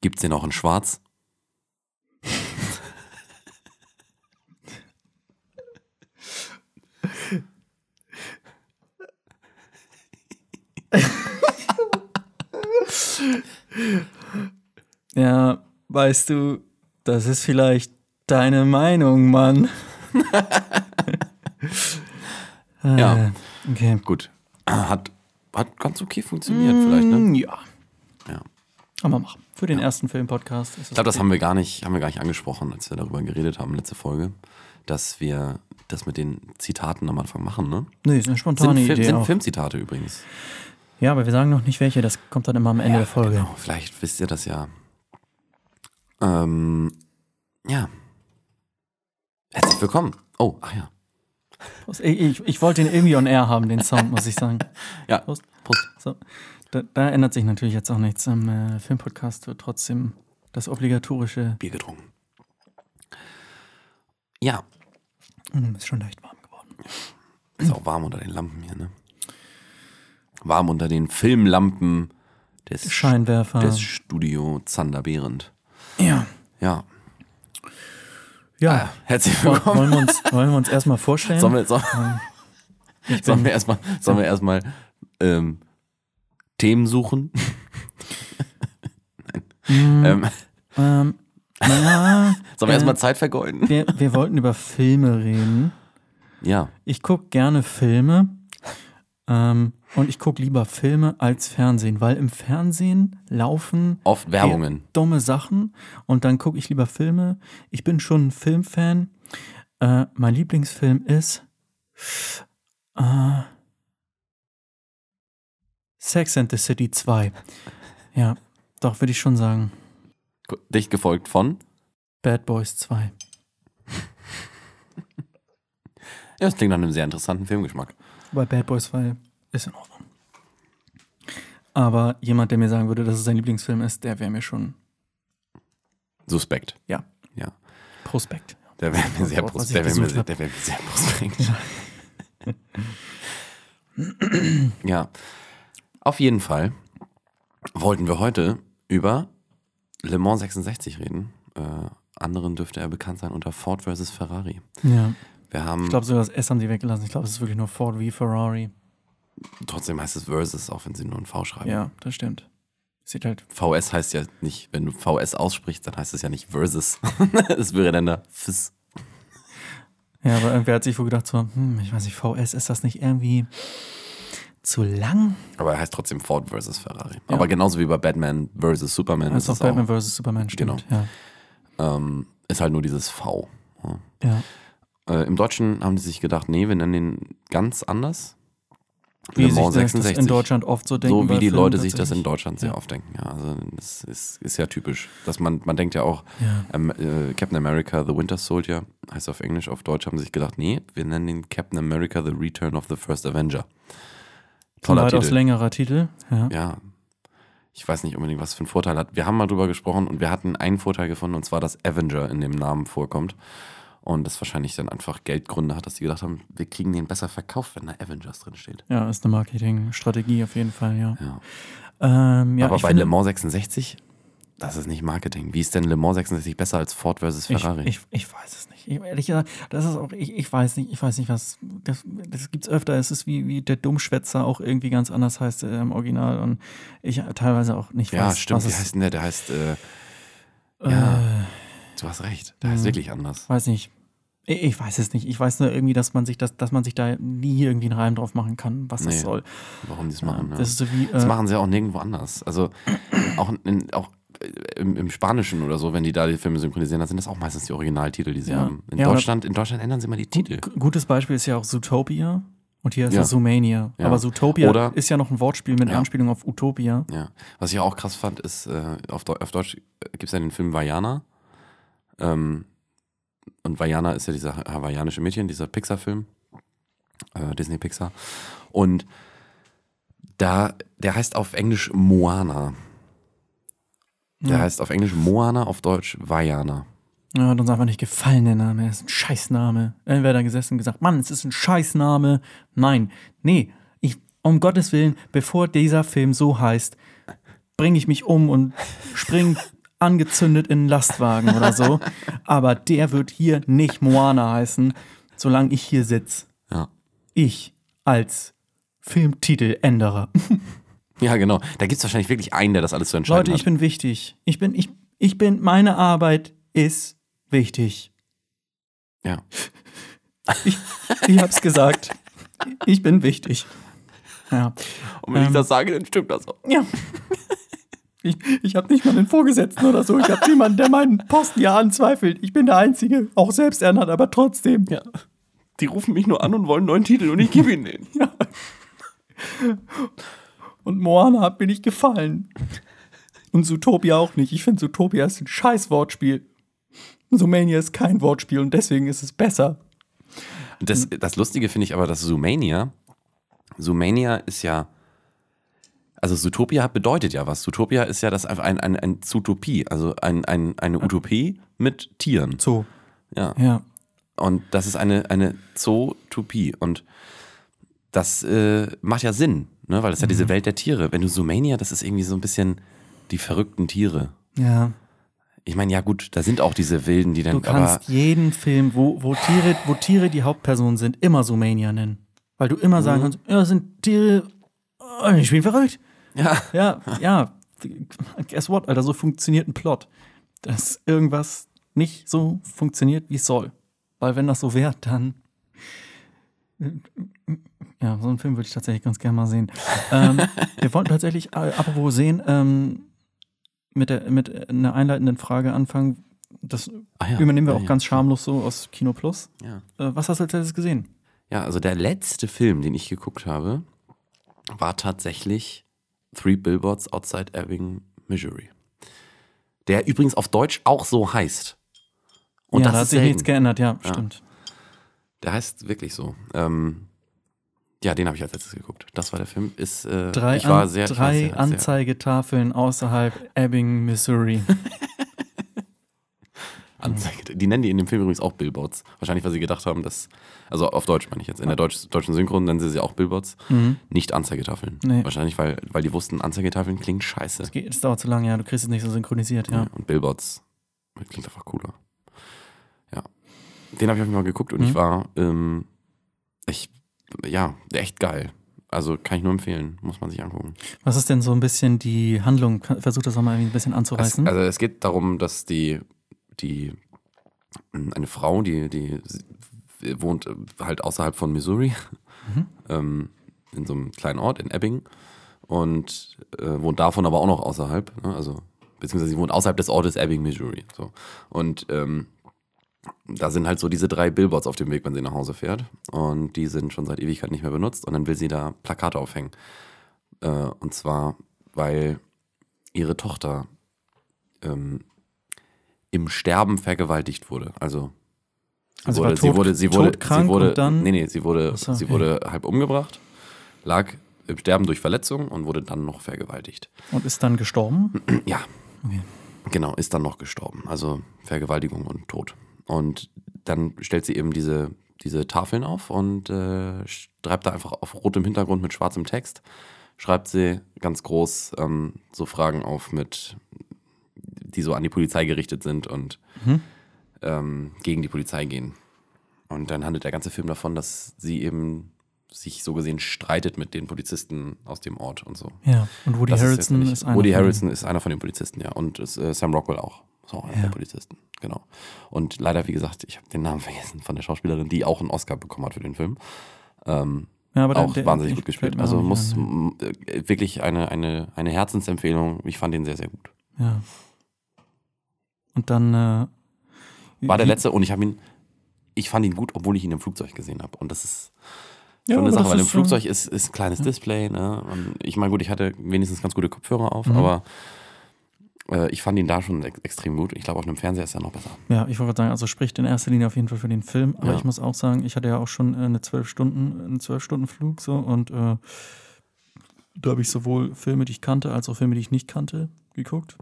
Gibt's den auch in Schwarz? Ja, weißt du, das ist vielleicht deine Meinung, Mann. Ja. Äh, Okay. Gut. Hat, hat ganz okay funktioniert, vielleicht, ne? Mm. Ja. Kann man machen. Für den ersten Film-Podcast. Ich glaube, das haben wir gar nicht, haben wir gar nicht angesprochen, als wir darüber geredet haben, letzte Folge, dass wir das mit den Zitaten am Anfang machen, ne? Nee, ist eine Sind, spontane Film, Idee. sind auch. Filmzitate übrigens. Ja, aber wir sagen noch nicht welche. Das kommt dann immer am Ende der Folge. Genau, vielleicht wisst ihr das ja. Ähm, ja. Herzlich willkommen. Oh, ach ja. Ich, ich, ich wollte den irgendwie on air haben, den Sound, muss ich sagen. Ja, Prost. Prost. So. Da, da ändert sich natürlich jetzt auch nichts. Im äh, Filmpodcast wird trotzdem das obligatorische. Bier getrunken. Ja, ist schon leicht warm geworden. ist auch warm unter den Lampen hier, ne? Warm unter den Filmlampen des, Scheinwerfer. des Studio Zander Behrendt. ja. Ja. Ja. Herzlich Woll- willkommen. Wollen wir uns, wollen wir uns erstmal vorstellen? Sollen wir, soll, sollen bin- wir erstmal, sollen wir erstmal ähm, Themen suchen? Mm, Ähm, ähm, na, sollen wir äh, erstmal Zeit vergeuden? wir, wir wollten über Filme reden. Ja. Ich gucke gerne Filme ähm, und ich gucke lieber Filme als Fernsehen, weil im Fernsehen laufen Oft Werbungen. dumme Sachen und dann gucke ich lieber Filme. Ich bin schon ein Filmfan. Äh, mein Lieblingsfilm ist äh, Sex and the City 2. Ja, doch, würde ich schon sagen. Dicht gefolgt von. Bad Boys 2. Ja, das klingt nach einem sehr interessanten Filmgeschmack. Weil Bad Boys 2 ist in Ordnung. Aber jemand, der mir sagen würde, dass es sein Lieblingsfilm ist, der wäre mir schon Suspekt. Ja. Ja. Prospekt. Der wäre mir sehr, Worauf pros ich der wär mir, wär mir sehr prospekt. ja. Auf jeden Fall wollten wir heute über Le Mans 66 reden. Äh, anderen dürfte er bekannt sein unter Ford vs. Ferrari. Ja. Wir haben, Ich glaube sogar das S haben sie weggelassen. Ich glaube, es ist wirklich nur Ford wie Ferrari. trotzdem heißt es Versus, auch wenn sie nur ein V schreiben. Ja, das stimmt. Sieht halt. VS heißt ja nicht, wenn du VS aussprichst, dann heißt es ja nicht Versus. Es wäre dann da FIS. Ja, aber irgendwer hat sich wohl gedacht, so, hm, ich weiß nicht, VS, ist das nicht irgendwie zu lang? Aber er heißt trotzdem Ford vs. Ferrari. Ja. Aber genauso wie bei Batman vs. Superman Das ist auch Batman vs. Superman, stimmt. Genau. ähm, ist halt nur dieses V. Ja. Ja. Äh, Im Deutschen haben die sich gedacht, nee, wir nennen den ganz anders. Wie Le sich Mans das 66. in Deutschland oft so denken. so wie die Filmen Leute sich das in. Deutschland sehr Ja. oft denken. Ja, also das ist, ist ja typisch. Dass man, man denkt ja auch, Ja. ähm, äh, Captain America, The Winter Soldier, heißt auf Englisch, auf Deutsch haben sie sich gedacht, nee, wir nennen den Captain America, The Return of the First Avenger. Toller Weitaus Titel. längerer Titel. Ja. Ja. Ich weiß nicht unbedingt, was für einen Vorteil hat. Wir haben mal drüber gesprochen und wir hatten einen Vorteil gefunden, und zwar, dass Avenger in dem Namen vorkommt. Und das wahrscheinlich dann einfach Geldgründe hat, dass die gedacht haben, wir kriegen den besser verkauft, wenn da Avengers drin steht. ja, ist eine Marketingstrategie auf jeden Fall, ja. Ja. Ähm, ja Aber bei finde, Le Mans 66, das ist nicht Marketing. Wie ist denn Le Mans 66 besser als Ford versus Ferrari? Ich, ich, ich weiß es nicht. Ich, ehrlich gesagt, das ist auch, ich, ich weiß nicht, ich weiß nicht, was. Das, das gibt es öfter. Es ist wie, wie der Dummschwätzer auch irgendwie ganz anders heißt äh, im Original und ich teilweise auch nicht ja, weiß. stimmt. Was heißt denn der? Der heißt, äh, äh, ja. du hast recht, der heißt Mhm. wirklich anders. Weiß nicht. Ich, ich weiß es nicht. Ich weiß nur irgendwie, dass man sich das, dass man sich da nie irgendwie einen Reim drauf machen kann, was das Nee, soll. Warum die es machen. Ja, ja. Das ist so wie. Das Äh, machen sie auch nirgendwo anders. Also auch, in, auch im, im Spanischen oder so, wenn die da die Filme synchronisieren, dann sind das auch meistens die Originaltitel, die sie Ja. haben. In, Ja, Deutschland, in Deutschland ändern sie mal die Titel. Gu- Gutes Beispiel ist ja auch Zootopia. Und hier ist Ja. es Zoomania. Ja. Aber Zootopia Oder- ist ja noch ein Wortspiel mit Ja. Anspielung auf Utopia. Ja. Was ich auch krass fand, ist, äh, auf, auf Deutsch gibt es ja den Film Vajana. Ähm, und Vajana ist ja dieser ha- hawaiianische Mädchen, dieser Pixar-Film. Äh, Disney Pixar. Und da, der heißt auf Englisch Moana. Der Ja. heißt auf Englisch Moana, auf Deutsch Vajana. Ja, hat uns einfach nicht gefallen, der Name. Er ist ein Scheißname. Irgendwer hat da gesessen und gesagt, Mann, es ist ein Scheißname. Nein, nee, ich, um Gottes Willen, bevor dieser Film so heißt, bringe ich mich um und spring angezündet in einen Lastwagen oder so. Aber der wird hier nicht Moana heißen, solange ich hier sitze. Ja. Ich als Filmtiteländerer. Ja, genau. Da gibt es wahrscheinlich wirklich einen, der das alles zu entscheiden Leute, hat. ich bin wichtig. Ich bin, ich, ich bin, meine Arbeit ist wichtig. ja. Ich, ich hab's gesagt. Ich bin wichtig. Ja. Und wenn Ähm. ich das sage, dann stimmt das auch. Ja. Ich, ich habe nicht mal einen Vorgesetzten oder so. Ich habe niemanden, der meinen Posten ja anzweifelt. Ich bin der Einzige, auch selbst ernannt, aber trotzdem. Ja. Die rufen mich nur an und wollen neuen Titel und ich gebe ihnen den. Ja. Und Moana hat mir nicht gefallen. Und Zootopia auch nicht. Ich finde, Zootopia ist ein scheiß Wortspiel. Zoomania ist kein Wortspiel und deswegen ist es besser. Das, das Lustige finde ich aber, dass Zoomania, Zoomania ist ja, also Zootopia bedeutet ja was. Zootopia ist ja das ein, ein, ein Zootopie, also ein, ein, eine Utopie mit Tieren. So. Ja. Ja. Und das ist eine, eine Zootopie. Und das äh, macht ja Sinn, ne? weil das ist ja diese Welt der Tiere. Wenn du Zoomania, das ist irgendwie so ein bisschen die verrückten Tiere. Ja. Ich meine, ja gut, da sind auch diese Wilden, die dann, Du kannst jeden Film, wo, wo, Tiere, wo Tiere die Hauptperson sind, immer Zoomania nennen. Weil du immer sagen kannst, ja, das sind Tiere, oh, ich bin verrückt. ja, Ja, ja. Guess what, Alter, so funktioniert ein Plot. Dass irgendwas nicht so funktioniert, wie es soll. Weil wenn das so wäre, dann. Ja, so einen Film würde ich tatsächlich ganz gerne mal sehen. ähm, wir wollten tatsächlich, äh, apropos sehen, ähm, mit, der, mit einer einleitenden Frage anfangen. Das Ah ja, übernehmen wir ja, auch ja, ganz schamlos so aus Kino Plus. ja. Äh, was hast du als letztes gesehen? Ja, also der letzte Film, den ich geguckt habe, war tatsächlich Three Billboards Outside Ebbing, Missouri. Der übrigens auf Deutsch auch so heißt. Und ja, das da hat sich nichts geändert, ja, stimmt. Der heißt wirklich so. Ähm, ja, den habe ich als letztes geguckt. Das war der Film. Ist, äh, Drei, ich war sehr, ich war drei sehr, sehr, Anzeigetafeln außerhalb Ebbing, Missouri. Anzeige. Die nennen die in dem Film übrigens auch Billboards. Wahrscheinlich, weil sie gedacht haben, dass, also auf Deutsch meine ich jetzt, in der Deutsch, deutschen Synchron nennen sie sie auch Billboards, nicht Anzeigetafeln. Nee. Wahrscheinlich, weil, weil die wussten, Anzeigetafeln klingt scheiße. Es, geht, es dauert zu lange, ja, du kriegst es nicht so synchronisiert, ja. Und Billboards klingt einfach cooler. Ja. Den habe ich auf jeden Fall geguckt und Mhm. ich war, ähm, ich, ja, echt geil. Also kann ich nur empfehlen, muss man sich angucken. Was ist denn so ein bisschen die Handlung? Versuch das nochmal ein bisschen Es, anzureißen. also es geht darum, dass die, die eine Frau, die, die wohnt halt außerhalb von Missouri, Mhm. ähm, in so einem kleinen Ort in Ebbing und äh, wohnt davon aber auch noch außerhalb, ne? also beziehungsweise sie wohnt außerhalb des Ortes Ebbing, Missouri. So. Und ähm, da sind halt so diese drei Billboards auf dem Weg, wenn sie nach Hause fährt. Und die sind schon seit Ewigkeit nicht mehr benutzt. Und dann will sie da Plakate aufhängen. Äh, und zwar, weil ihre Tochter ähm, im Sterben vergewaltigt wurde. Also, sie Also wurde, sie tot- wurde, sie wurde, sie wurde, dann- nee, nee, sie wurde, so, sie okay. wurde halb umgebracht, lag im Sterben durch Verletzung und wurde dann noch vergewaltigt. Und ist dann gestorben? Ja, Okay. genau, ist dann noch gestorben. Also Vergewaltigung und Tod. Und dann stellt sie eben diese, diese Tafeln auf und äh, schreibt da einfach auf rotem Hintergrund mit schwarzem Text, schreibt sie ganz groß ähm, so Fragen auf mit, die so an die Polizei gerichtet sind und Mhm. ähm, gegen die Polizei gehen. Und dann handelt der ganze Film davon, dass sie eben sich so gesehen streitet mit den Polizisten aus dem Ort und so. Ja. Und Woody Das Harrelson ist, nicht- einer. Woody von- Harrelson ist einer von den Polizisten, ja. Und ist, äh, Sam Rockwell auch. Einer Ja. der Polizisten, genau. Und leider, wie gesagt, ich habe den Namen vergessen von der Schauspielerin, die auch einen Oscar bekommen hat für den Film. Ähm, Ja, aber auch der- wahnsinnig gut gespielt. Also muss an, m- äh, wirklich eine, eine, eine Herzensempfehlung. Ich fand den sehr, sehr gut. Ja. Und dann. Äh, War der letzte und ich habe ihn, ich fand ihn gut, obwohl ich ihn im Flugzeug gesehen habe. Und das ist Ja, schon eine aber Sache, weil im Flugzeug ist, ist ein kleines Display. Ne? Und ich meine, gut, ich hatte wenigstens ganz gute Kopfhörer auf, Mhm. aber ich fand ihn da schon ex extrem gut. Ich glaube, auf einem Fernseher ist er noch besser. Ja, ich wollte gerade sagen, also spricht in erster Linie auf jeden Fall für den Film. Aber Ja. ich muss auch sagen, ich hatte ja auch schon äh, eine zwölf Stunden, einen zwölf Stunden Flug so und äh, da habe ich sowohl Filme, die ich kannte, als auch Filme, die ich nicht kannte, geguckt.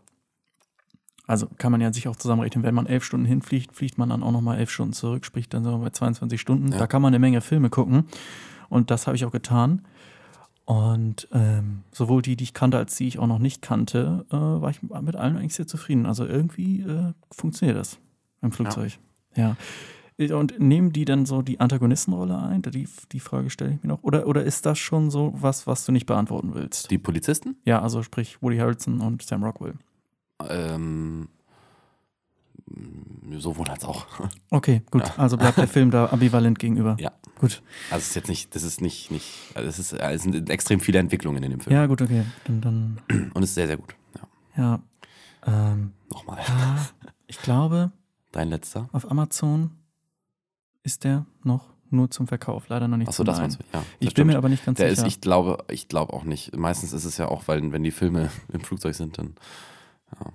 Also kann man ja sich auch zusammenrechnen, wenn man elf Stunden hinfliegt, fliegt man dann auch nochmal elf Stunden zurück, sprich dann sind wir bei 22 Stunden. Ja. Da kann man eine Menge Filme gucken und das habe ich auch getan. Und ähm, sowohl die, die ich kannte, als die ich auch noch nicht kannte, äh, war ich mit allen eigentlich sehr zufrieden. Also irgendwie äh, funktioniert das im Flugzeug. Ja. ja. Und nehmen die dann so die Antagonistenrolle ein? Die, die Frage stelle ich mir noch. Oder, oder ist das schon so was, was du nicht beantworten willst? Die Polizisten? Ja, also sprich Woody Harrelson und Sam Rockwell. Ähm, sowohl als auch. Okay, gut. Ja. Also bleibt der Film da ambivalent gegenüber. Ja. Gut. Also es ist jetzt nicht, das ist nicht, nicht, also es ist, es sind extrem viele Entwicklungen in dem Film. Ja, gut, okay. Dann, dann Und es ist sehr, sehr gut. Ja. ja ähm, Nochmal. Ja, ich glaube. Dein letzter? Auf Amazon ist der noch nur zum Verkauf, leider noch nicht Achso, das meinst du, ja. Ich bin mir aber nicht ganz der sicher. Ist, ich glaube, ich glaube auch nicht. Meistens ist es ja auch, weil wenn die Filme im Flugzeug sind, dann. Ja.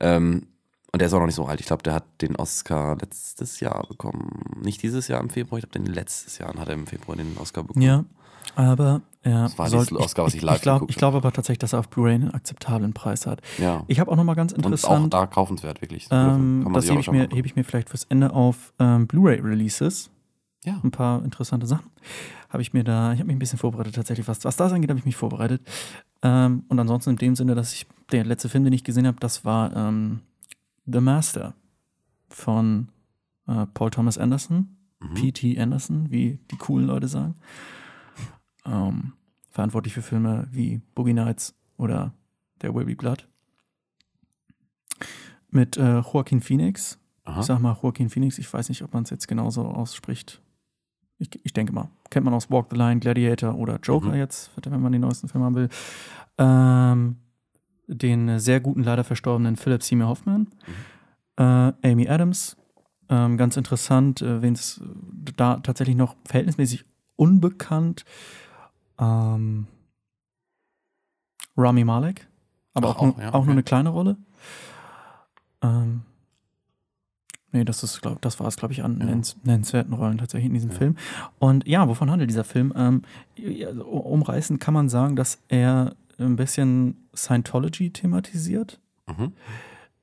Ähm, und der ist auch noch nicht so alt. Ich glaube, der hat den Oscar letztes Jahr bekommen. Nicht dieses Jahr im Februar, ich glaube, den letztes Jahr hat er im Februar den Oscar bekommen. Ja, aber er das war sollte, das Oscar, was ich live Ich glaube glaub aber tatsächlich, dass er auf Blu-ray einen akzeptablen Preis hat. Ja. Ich habe auch noch mal ganz interessant. Und auch da kaufenswert, wirklich. Ähm, das hebe ich, mir, ich mir vielleicht fürs Ende auf ähm, Blu-ray-Releases. Ja. Ein paar interessante Sachen. Habe ich mir da, ich habe mich ein bisschen vorbereitet tatsächlich. Was, was das angeht, habe ich mich vorbereitet. Ähm, und ansonsten in dem Sinne, dass ich, der letzte Film, den ich gesehen habe, das war ähm, The Master von äh, Paul Thomas Anderson, mhm. P.T. Anderson, wie die coolen Leute sagen. Ähm, verantwortlich für Filme wie Boogie Nights oder There Will Be Blood. Mit äh, Joaquin Phoenix. Aha. Ich sag mal Joaquin Phoenix, ich weiß nicht, ob man es jetzt genauso ausspricht. Ich, ich, denke mal. Kennt man aus Walk the Line, Gladiator oder Joker mhm. jetzt, wenn man den neuesten Film haben will. Ähm, den sehr guten, leider verstorbenen Philip Seymour Hoffman, mhm. äh, Amy Adams. Ähm, ganz interessant, äh, wen es da tatsächlich noch verhältnismäßig unbekannt. Ähm, Rami Malek, aber Ach, auch, auch, nur, ja, auch nur eine kleine Rolle. Ähm, nee, das ist, glaub, das war es, glaube ich, an ja. nennenswerten Rollen tatsächlich in diesem ja. Film. Und ja, wovon handelt dieser Film? Ähm, umreißen kann man sagen, dass er ein bisschen Scientology thematisiert. Mhm.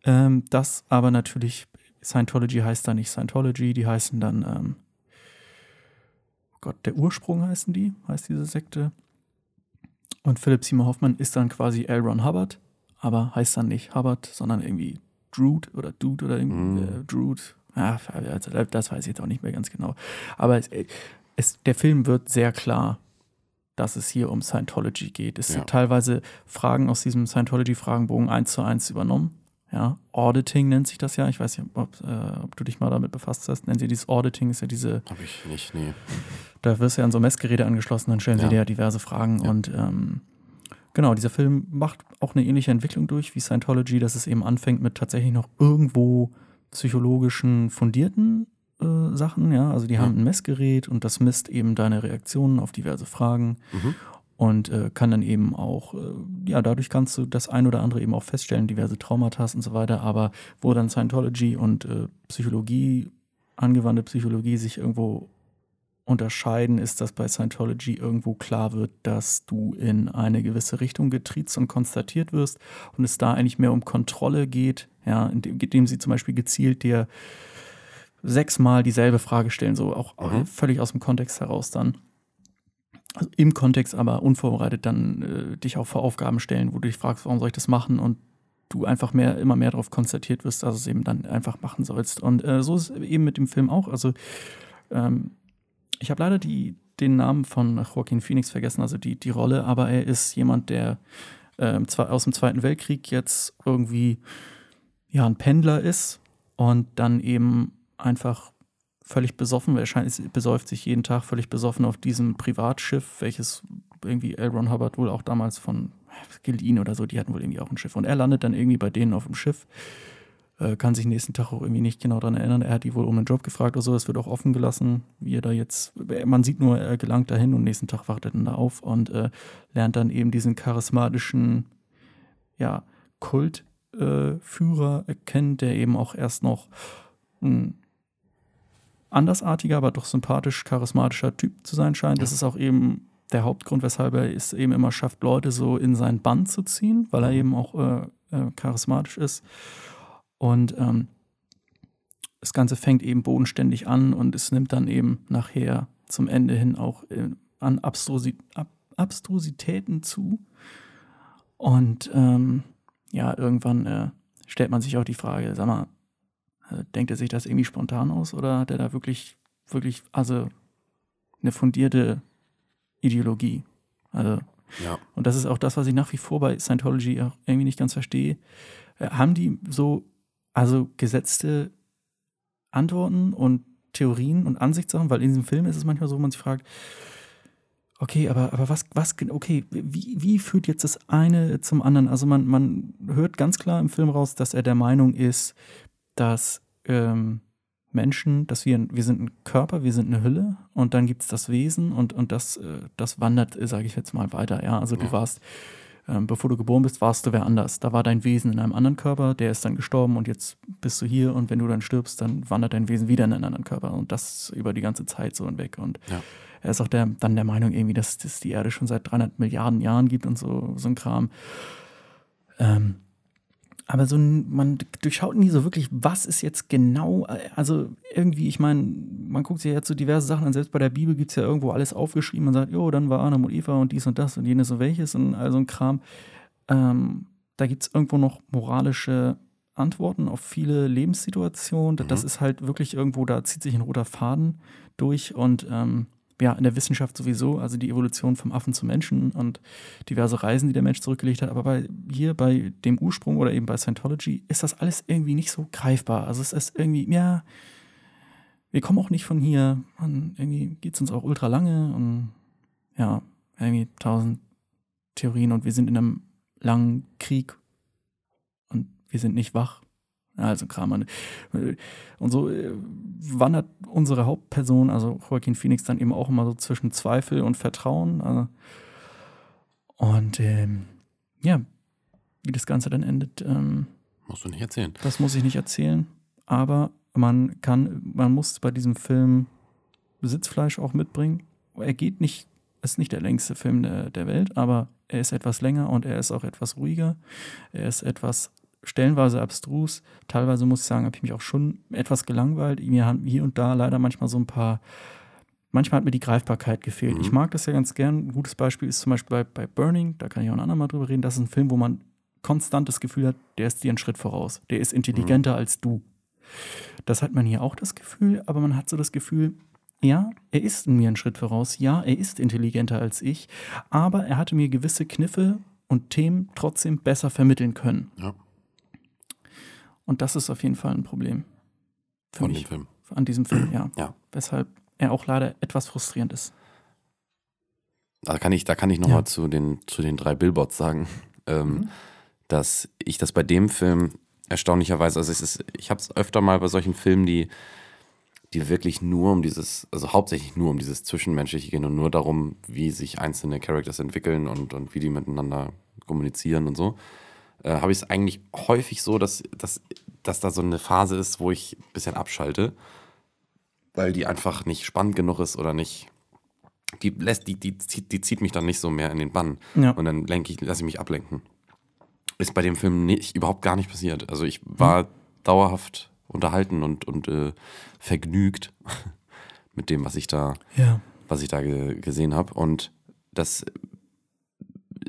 Ähm, das aber natürlich, Scientology heißt da nicht Scientology, die heißen dann, ähm, oh Gott, der Ursprung heißen die, heißt diese Sekte. Und Philip Seymour Hoffman ist dann quasi L. Ron Hubbard, aber heißt dann nicht Hubbard, sondern irgendwie Drude oder Dude oder irgendwie mhm. äh, Drude. Ja, also das weiß ich jetzt auch nicht mehr ganz genau. Aber es, es, der Film wird sehr klar dass es hier um Scientology geht. Es ja. sind teilweise Fragen aus diesem Scientology-Fragenbogen eins zu eins übernommen. Ja, Auditing nennt sich das ja. Ich weiß nicht, ob, äh, ob du dich mal damit befasst hast. Nennen sie dieses Auditing, ist ja diese. Habe ich nicht, nee. Da wirst du ja an so Messgeräte angeschlossen, dann stellen ja. sie dir ja diverse Fragen. Ja. Und ähm, genau, dieser Film macht auch eine ähnliche Entwicklung durch wie Scientology, dass es eben anfängt mit tatsächlich noch irgendwo psychologischen, fundierten äh, Sachen, ja. Also die ja. haben ein Messgerät und das misst eben deine Reaktionen auf diverse Fragen. Mhm. Und äh, kann dann eben auch, äh, ja, dadurch kannst du das ein oder andere eben auch feststellen, diverse Traumata und so weiter. Aber wo dann Scientology und äh, Psychologie, angewandte Psychologie sich irgendwo unterscheiden, ist, dass bei Scientology irgendwo klar wird, dass du in eine gewisse Richtung getriezt und konstatiert wirst und es da eigentlich mehr um Kontrolle geht, ja, indem, indem sie zum Beispiel gezielt dir sechsmal dieselbe Frage stellen, so auch mhm. völlig aus dem Kontext heraus dann. Also im Kontext aber unvorbereitet dann äh, dich auch vor Aufgaben stellen, wo du dich fragst, warum soll ich das machen und du einfach mehr, immer mehr darauf konstatiert wirst, dass du es eben dann einfach machen sollst. Und äh, so ist es eben mit dem Film auch. Also ähm, ich habe leider die, den Namen von Joaquin Phoenix vergessen, also die, die Rolle, aber er ist jemand, der äh, aus dem Zweiten Weltkrieg jetzt irgendwie ja ein Pendler ist und dann eben einfach völlig besoffen, wahrscheinlich besäuft sich jeden Tag völlig besoffen auf diesem Privatschiff, welches irgendwie L. Ron Hubbard wohl auch damals von geliehen oder so, die hatten wohl irgendwie auch ein Schiff. Und er landet dann irgendwie bei denen auf dem Schiff, äh, kann sich nächsten Tag auch irgendwie nicht genau daran erinnern. Er hat die wohl um einen Job gefragt oder so, das wird auch offen gelassen, wie er da jetzt, man sieht nur, er gelangt dahin und nächsten Tag wacht er dann da auf und äh, lernt dann eben diesen charismatischen, ja, Kultführer äh, kennen, der eben auch erst noch ein andersartiger, aber doch sympathisch, charismatischer Typ zu sein scheint. Das ist auch eben der Hauptgrund, weshalb er es eben immer schafft, Leute so in seinen Bann zu ziehen, weil er eben auch äh, äh, charismatisch ist. Und ähm, das Ganze fängt eben bodenständig an und es nimmt dann eben nachher zum Ende hin auch äh, an Abstrusi Ab Abstrusitäten zu. Und ähm, ja, irgendwann äh, stellt man sich auch die Frage, sag mal, denkt er sich das irgendwie spontan aus oder hat er da wirklich, wirklich, also eine fundierte Ideologie? Also, Ja. und das ist auch das, was ich nach wie vor bei Scientology auch irgendwie nicht ganz verstehe. Äh, Haben die so, also gesetzte Antworten und Theorien und Ansichtssachen, weil in diesem Film ist es manchmal so, wo man sich fragt, okay, aber, aber was, was, okay, wie, wie führt jetzt das eine zum anderen? Also man, man hört ganz klar im Film raus, dass er der Meinung ist, dass ähm, Menschen, dass wir, wir sind ein Körper, wir sind eine Hülle und dann gibt es das Wesen und, und das, äh, das wandert, sage ich jetzt mal, weiter. Ja, also du Ja. warst, ähm, bevor du geboren bist, warst du wer anders. Da war dein Wesen in einem anderen Körper, der ist dann gestorben und jetzt bist du hier und wenn du dann stirbst, dann wandert dein Wesen wieder in einen anderen Körper und das über die ganze Zeit so hinweg. Und Ja. er ist auch der, dann der Meinung irgendwie, dass es die Erde schon seit 300 Milliarden Jahren gibt und so, so ein Kram. Ähm, aber so man durchschaut nie so wirklich, was ist jetzt genau, äh, also irgendwie, ich meine, man guckt sich ja jetzt so diverse Sachen an, selbst bei der Bibel gibt es ja irgendwo alles aufgeschrieben, man sagt, jo, dann war Adam und Eva und dies und das und jenes und welches und all so ein Kram. Ähm, da gibt es irgendwo noch moralische Antworten auf viele Lebenssituationen. Das ist halt wirklich irgendwo, da zieht sich ein roter Faden durch und ähm, ja, in der Wissenschaft sowieso, also die Evolution vom Affen zum Menschen und diverse Reisen, die der Mensch zurückgelegt hat. Aber bei, hier bei dem Ursprung oder eben bei Scientology ist das alles irgendwie nicht so greifbar. Also es ist irgendwie, ja, wir kommen auch nicht von hier. Und irgendwie geht es uns auch ultra lange und ja, irgendwie tausend Theorien und wir sind in einem langen Krieg und wir sind nicht wach. Also Kram. Und so äh, wandert unsere Hauptperson, also Joaquin Phoenix, dann eben auch immer so zwischen Zweifel und Vertrauen. Also und ähm, ja, wie das Ganze dann endet, ähm, Musst du nicht erzählen. das muss ich nicht erzählen. Aber man kann, man muss bei diesem Film Sitzfleisch auch mitbringen. Er geht nicht, ist nicht der längste Film der, der Welt, aber er ist etwas länger und er ist auch etwas ruhiger. Er ist etwas stellenweise abstrus. Teilweise muss ich sagen, habe ich mich auch schon etwas gelangweilt. Mir haben hier und da leider manchmal so ein paar, manchmal hat mir die Greifbarkeit gefehlt. Mhm. Ich mag das ja ganz gern. Ein gutes Beispiel ist zum Beispiel bei, bei Burning, da kann ich auch ein andermal drüber reden. Das ist ein Film, wo man konstant das Gefühl hat, der ist dir einen Schritt voraus. Der ist intelligenter als du. Das hat man hier auch das Gefühl, aber man hat so das Gefühl, ja, er ist in mir einen Schritt voraus. Ja, er ist intelligenter als ich, aber er hatte mir gewisse Kniffe und Themen trotzdem besser vermitteln können. Ja. Und das ist auf jeden Fall ein Problem. Für Von mich. dem Film. An diesem Film, ja. Ja. Weshalb er auch leider etwas frustrierend ist. Da kann ich, da kann ich nochmal Ja. zu, den, zu den drei Billboards sagen, ähm, Mhm. dass ich das bei dem Film erstaunlicherweise, also es ist, ich habe es öfter mal bei solchen Filmen, die, die wirklich nur um dieses, also hauptsächlich nur um dieses Zwischenmenschliche gehen und nur darum, wie sich einzelne Characters entwickeln und, und wie die miteinander kommunizieren und so, äh, habe ich es eigentlich häufig so, dass, dass, dass da so eine Phase ist, wo ich ein bisschen abschalte, weil die einfach nicht spannend genug ist oder nicht die lässt, die, die, zieht, die zieht mich dann nicht so mehr in den Bann. Ja. Und dann lenke ich, lasse ich mich ablenken. Ist bei dem Film nicht, überhaupt gar nicht passiert. Also ich war dauerhaft unterhalten und, und äh, vergnügt mit dem, was ich da, Ja. was ich da ge gesehen habe. Und das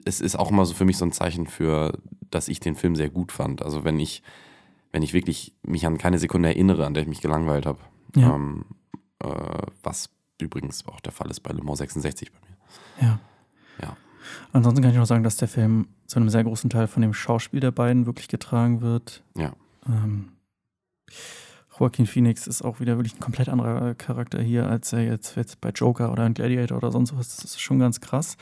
es ist auch immer so für mich so ein Zeichen für, dass ich den Film sehr gut fand. Also wenn ich, wenn ich wirklich mich an keine Sekunde erinnere, an der ich mich gelangweilt habe. Ja. Ähm, äh, was übrigens auch der Fall ist bei Le Mans 66 bei mir. Ja. Ja. Ansonsten kann ich noch sagen, dass der Film zu einem sehr großen Teil von dem Schauspiel der beiden wirklich getragen wird. Ja. Ähm, Joaquin Phoenix ist auch wieder wirklich ein komplett anderer Charakter hier, als er jetzt, jetzt bei Joker oder in Gladiator oder sonst was. Das ist schon ganz krass.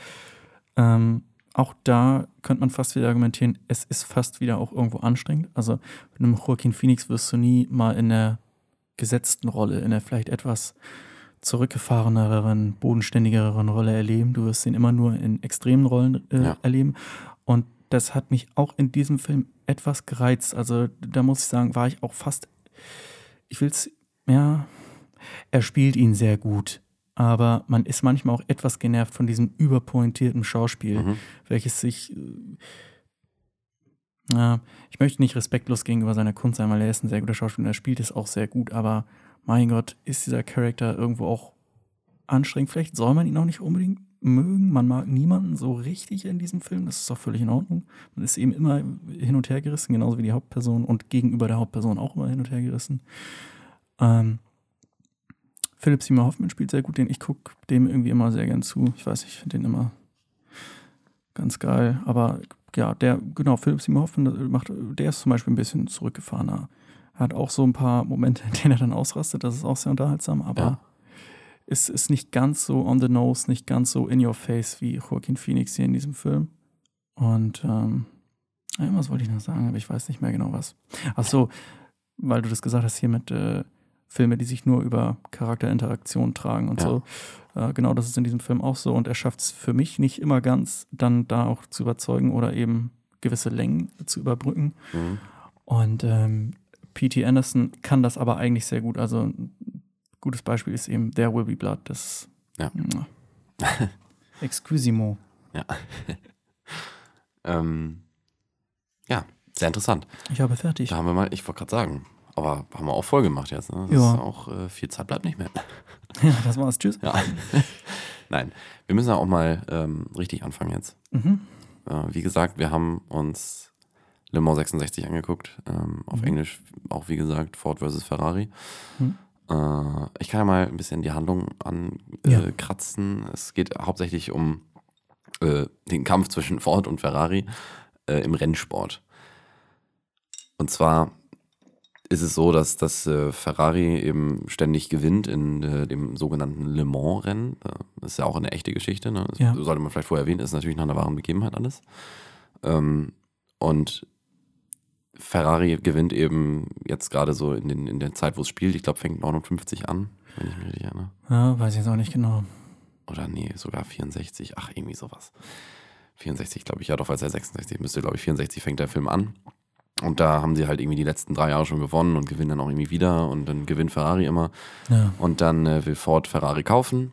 Ähm, auch da könnte man fast wieder argumentieren, es ist fast wieder auch irgendwo anstrengend. Also mit einem Joaquin Phoenix wirst du nie mal in der gesetzten Rolle, in der vielleicht etwas zurückgefahreneren, bodenständigeren Rolle erleben. Du wirst ihn immer nur in extremen Rollen äh, Ja. erleben. Und das hat mich auch in diesem Film etwas gereizt. Also da muss ich sagen, war ich auch fast, ich will es, ja, er spielt ihn sehr gut. Aber man ist manchmal auch etwas genervt von diesem überpointierten Schauspiel, Mhm. welches sich, äh, ich möchte nicht respektlos gegenüber seiner Kunst sein, weil er ist ein sehr guter Schauspieler, er spielt es auch sehr gut, aber mein Gott, ist dieser Charakter irgendwo auch anstrengend. Vielleicht soll man ihn auch nicht unbedingt mögen, man mag niemanden so richtig in diesem Film, das ist auch völlig in Ordnung. Man ist eben immer hin und her gerissen, genauso wie die Hauptperson und gegenüber der Hauptperson auch immer hin und her gerissen. Ähm, Philipp Seymour Hoffman spielt sehr gut, den ich gucke dem irgendwie immer sehr gern zu. Ich weiß, ich finde den immer ganz geil. Aber ja, der, genau, Philipp Seymour Hoffman macht, der ist zum Beispiel ein bisschen zurückgefahrener. Er hat auch so ein paar Momente, in denen er dann ausrastet, das ist auch sehr unterhaltsam, aber Ja. es ist nicht ganz so on the nose, nicht ganz so in your face wie Joaquin Phoenix hier in diesem Film. Und ähm, irgendwas wollte ich noch sagen, aber ich weiß nicht mehr genau was. Ach so, weil du das gesagt hast hier mit äh, Filme, die sich nur über Charakterinteraktion tragen und Ja. so. Äh, genau, das ist in diesem Film auch so. Und er schafft es für mich nicht immer ganz, dann da auch zu überzeugen oder eben gewisse Längen zu überbrücken. Mhm. Und ähm, P.T. Anderson kann das aber eigentlich sehr gut. Also ein gutes Beispiel ist eben There Will Be Blood. Das Ja. Excusimo. Ja. ähm, ja, sehr interessant. Ich habe fertig. Da haben wir mal, ich wollte gerade sagen, aber haben wir auch voll gemacht jetzt. Ne? Das Ja. ist auch äh, viel Zeit bleibt nicht mehr. Ja, das war's. Tschüss. Ja. Nein, wir müssen ja auch mal ähm, richtig anfangen jetzt. Mhm. Äh, wie gesagt, wir haben uns Le Mans 66 angeguckt. Ähm, auf Mhm. Englisch auch, wie gesagt, Ford versus Ferrari. Mhm. Äh, ich kann ja mal ein bisschen die Handlung Ja. ankratzen. Es geht hauptsächlich um äh, den Kampf zwischen Ford und Ferrari äh, im Rennsport. Und zwar ist es so, dass das äh, Ferrari eben ständig gewinnt in äh, dem sogenannten Le Mans-Rennen. Das ist ja auch eine echte Geschichte. Ne? Ja. sollte man vielleicht vorher erwähnen, ist natürlich nach einer wahren Begebenheit alles. Ähm, und Ferrari gewinnt eben jetzt gerade so in, den, in der Zeit, wo es spielt. Ich glaube, fängt 59 an, wenn ich mich richtig erinnere. Ja, weiß ich jetzt auch nicht genau. Oder nee, sogar 64. Ach, irgendwie sowas. 64, glaube ich. Ja, doch, weil es ja 66 müsste, glaube ich, 64 fängt der Film an. Und da haben sie halt irgendwie die letzten drei Jahre schon gewonnen und gewinnen dann auch irgendwie wieder. Und dann gewinnt Ferrari immer. Ja. Und dann äh, will Ford Ferrari kaufen.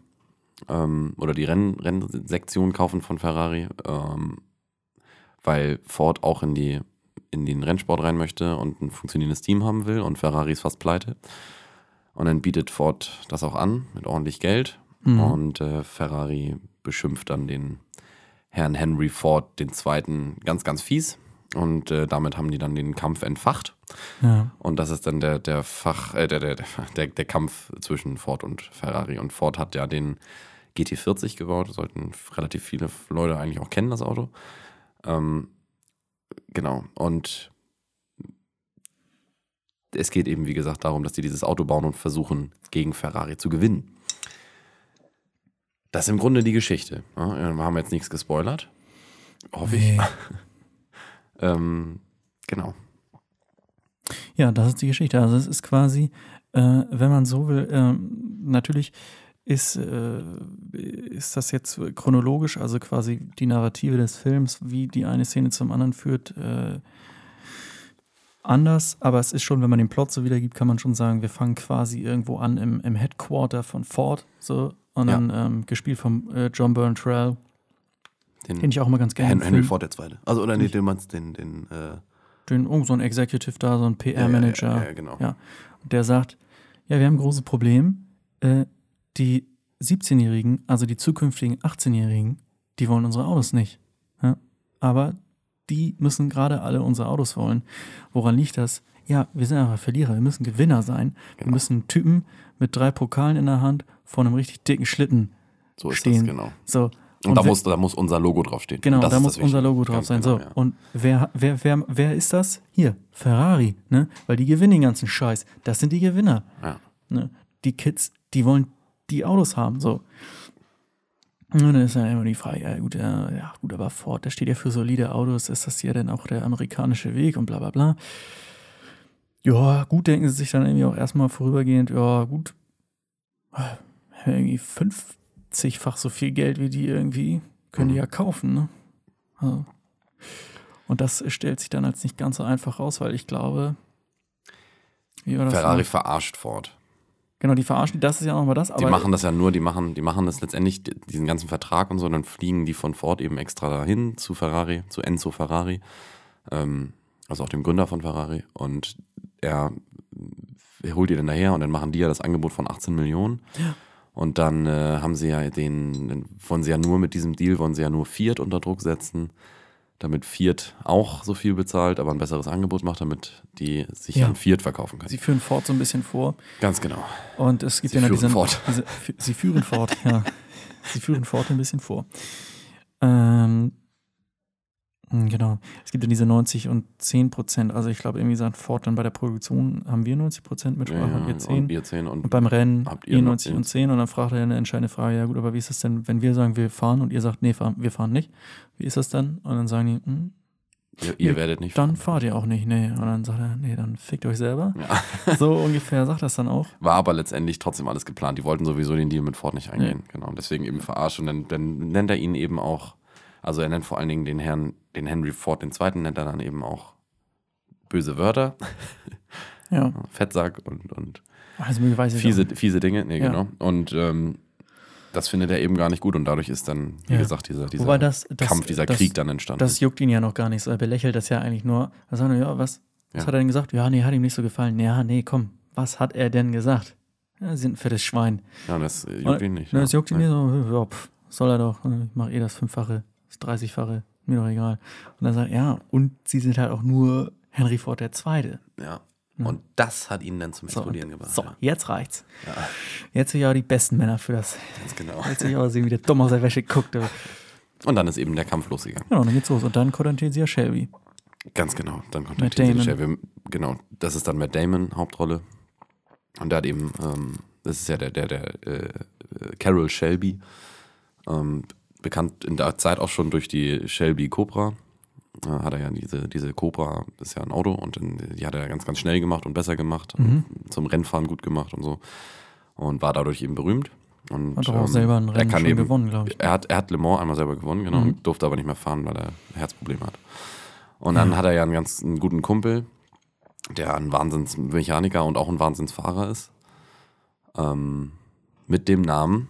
Ähm, oder die Renn Rennsektion kaufen von Ferrari. Ähm, weil Ford auch in, die, in den Rennsport rein möchte und ein funktionierendes Team haben will. Und Ferrari ist fast pleite. Und dann bietet Ford das auch an mit ordentlich Geld. Mhm. Und äh, Ferrari beschimpft dann den Herrn Henry Ford, den zweiten, ganz, ganz fies. Und äh, damit haben die dann den Kampf entfacht. ja. Und das ist dann der, der Fach, äh, der, der, der, der Kampf zwischen Ford und Ferrari. Und Ford hat ja den GT40 gebaut. Sollten relativ viele Leute eigentlich auch kennen, das Auto. Ähm, genau. Und es geht eben, wie gesagt, darum, dass die dieses Auto bauen und versuchen, gegen Ferrari zu gewinnen. Das ist im Grunde die Geschichte. Ja, wir haben jetzt nichts gespoilert. Hoffe ich. Ähm, genau. Ja, das ist die Geschichte. Also es ist quasi, äh, wenn man so will, ähm, natürlich ist, äh, ist das jetzt chronologisch, also quasi die Narrative des Films, wie die eine Szene zum anderen führt, äh, anders. Aber es ist schon, wenn man den Plot so wiedergibt, kann man schon sagen, wir fangen quasi irgendwo an im, im Headquarter von Ford, so, und Ja. dann ähm, gespielt von äh, John Berntrell, Den den ich auch immer ganz gerne Henry Ford der Zweite. Also, oder nee, den den, den, äh, den, irgend so ein Executive da, so ein PR-Manager. Ja, ja, ja, genau. Ja. der sagt, ja, wir haben ein großes Problem. Äh, die 17-Jährigen, also die zukünftigen 18-Jährigen, die wollen unsere Autos nicht. Ja? Aber die müssen gerade alle unsere Autos wollen. Woran liegt das? Ja, wir sind einfach Verlierer, wir müssen Gewinner sein. Wir Genau. müssen einen Typen mit drei Pokalen in der Hand vor einem richtig dicken Schlitten So ist stehen. das, genau. So. Und, da, wer- muss, da muss unser Logo draufstehen. Genau, da muss unser. Logo drauf Ganz sein. Genau, so. ja. Und wer, wer, wer, wer ist das? Hier, Ferrari, ne? Weil die gewinnen den ganzen Scheiß. Das sind die Gewinner. Ja. Ne? Die Kids, die wollen die Autos haben. So. Und dann ist dann immer die Frage, ja gut, ja, ja gut, aber Ford, der steht ja für solide Autos, ist das hier denn auch der amerikanische Weg und bla bla bla. Ja, gut, denken sie sich dann irgendwie auch erstmal vorübergehend, ja gut, irgendwie 50-fach so viel Geld wie die irgendwie, können die Mhm. ja kaufen, ne? Also. Und das stellt sich dann als nicht ganz so einfach raus, weil ich glaube, wie war das? Ferrari noch? verarscht Ford. Genau, die verarschen, das ist ja nochmal das, aber Die machen das ja nur, die machen, die machen das letztendlich, diesen ganzen Vertrag und so, dann fliegen die von Ford eben extra dahin zu Ferrari, zu Enzo Ferrari, ähm, also auch dem Gründer von Ferrari. Und er, er holt die dann daher und dann machen die ja das Angebot von 18 Millionen. Und dann äh, haben sie ja den, wollen sie ja nur mit diesem Deal, wollen sie ja nur Fiat unter Druck setzen, damit Fiat auch so viel bezahlt, aber ein besseres Angebot macht, damit die sich Ja. an Fiat verkaufen können. Sie führen Ford so ein bisschen vor. Ganz genau. Und es gibt Sie ja noch führen diesen, fort. Diese, sie führen fort, ja. Sie führen fort ein bisschen vor. Ähm, genau. Es gibt ja diese 90 und 10 Prozent. Also ich glaube, irgendwie sagt Ford dann bei der Produktion haben wir 90 Prozent mit Ja, und ihr 10. Und ihr 10 und Und beim Rennen Habt ihr ihr noch 90 10? und 10 und dann fragt er eine entscheidende Frage, ja gut, aber wie ist das denn, wenn wir sagen, wir fahren und ihr sagt, nee, fahren, wir fahren nicht, wie ist das dann? Und dann sagen die, hm, ihr, ihr Nee, werdet nicht. dann fahrt ihr auch nicht, nee. Und dann sagt er, nee, dann fickt euch selber. Ja. So ungefähr sagt das dann auch. War aber letztendlich trotzdem alles geplant. Die wollten sowieso den Deal mit Ford nicht eingehen. Genau. Und deswegen eben verarscht. Und dann, dann nennt er ihn eben auch, also er nennt vor allen Dingen den Herrn, den Henry Ford den Zweiten, nennt er dann eben auch böse Wörter, Ja, Fettsack und, und also fiese, fiese Dinge. Nee, Ja. genau. Und ähm, das findet er eben gar nicht gut. Und dadurch ist dann, wie Ja. gesagt, dieser, dieser das, das, Kampf, dieser das, Krieg dann entstanden. Das juckt ihn ja noch gar nicht so. Er belächelt das ja eigentlich nur. Er sagt ja, was, was Ja. hat er denn gesagt? Ja, nee, hat ihm nicht so gefallen. Ja, nee, komm, was hat er denn gesagt? Ja, Sie sind ein fettes Schwein. ja, das juckt ihn nicht. Ne, das juckt ihn nicht so, ja, pff, soll er doch. Ich mache eh das Fünffache, das Dreißigfache, mir doch egal. Und dann sagt er, ja, und sie sind halt auch nur Henry Ford der Zweite. Ja. Ja. Und das hat ihn dann zum So, Explodieren gebracht. so Ja. jetzt reicht's. Ja, Jetzt will ich auch die besten Männer für das. ganz genau. Jetzt will ich auch sehen, wie der dumm aus der Wäsche guckt. Und dann ist eben der Kampf losgegangen. dann geht's los. Und dann konfrontiert sie ja Shelby. Ganz genau. Dann der Damon. Shelby. Genau, das ist dann Matt Damon, Hauptrolle. Und der hat eben, ähm, das ist ja der, der, der äh, äh, Carol Shelby, ähm, bekannt in der Zeit auch schon durch die Shelby Cobra. Äh, hat er ja diese, diese Cobra, ist ja ein Auto und die hat er ganz, ganz schnell gemacht und besser gemacht. Mhm. Und zum Rennfahren gut gemacht und so. Und war dadurch eben berühmt. Und, Hat auch ähm, selber ein er Rennen eben, gewonnen, glaube ich. er hat, er hat Le Mans einmal selber gewonnen, genau, Mhm. und durfte aber nicht mehr fahren, weil er Herzprobleme hat. Und dann Ja. hat er ja einen ganz einen guten Kumpel, der ein Wahnsinnsmechaniker und auch ein Wahnsinnsfahrer ist. Ähm, mit dem Namen.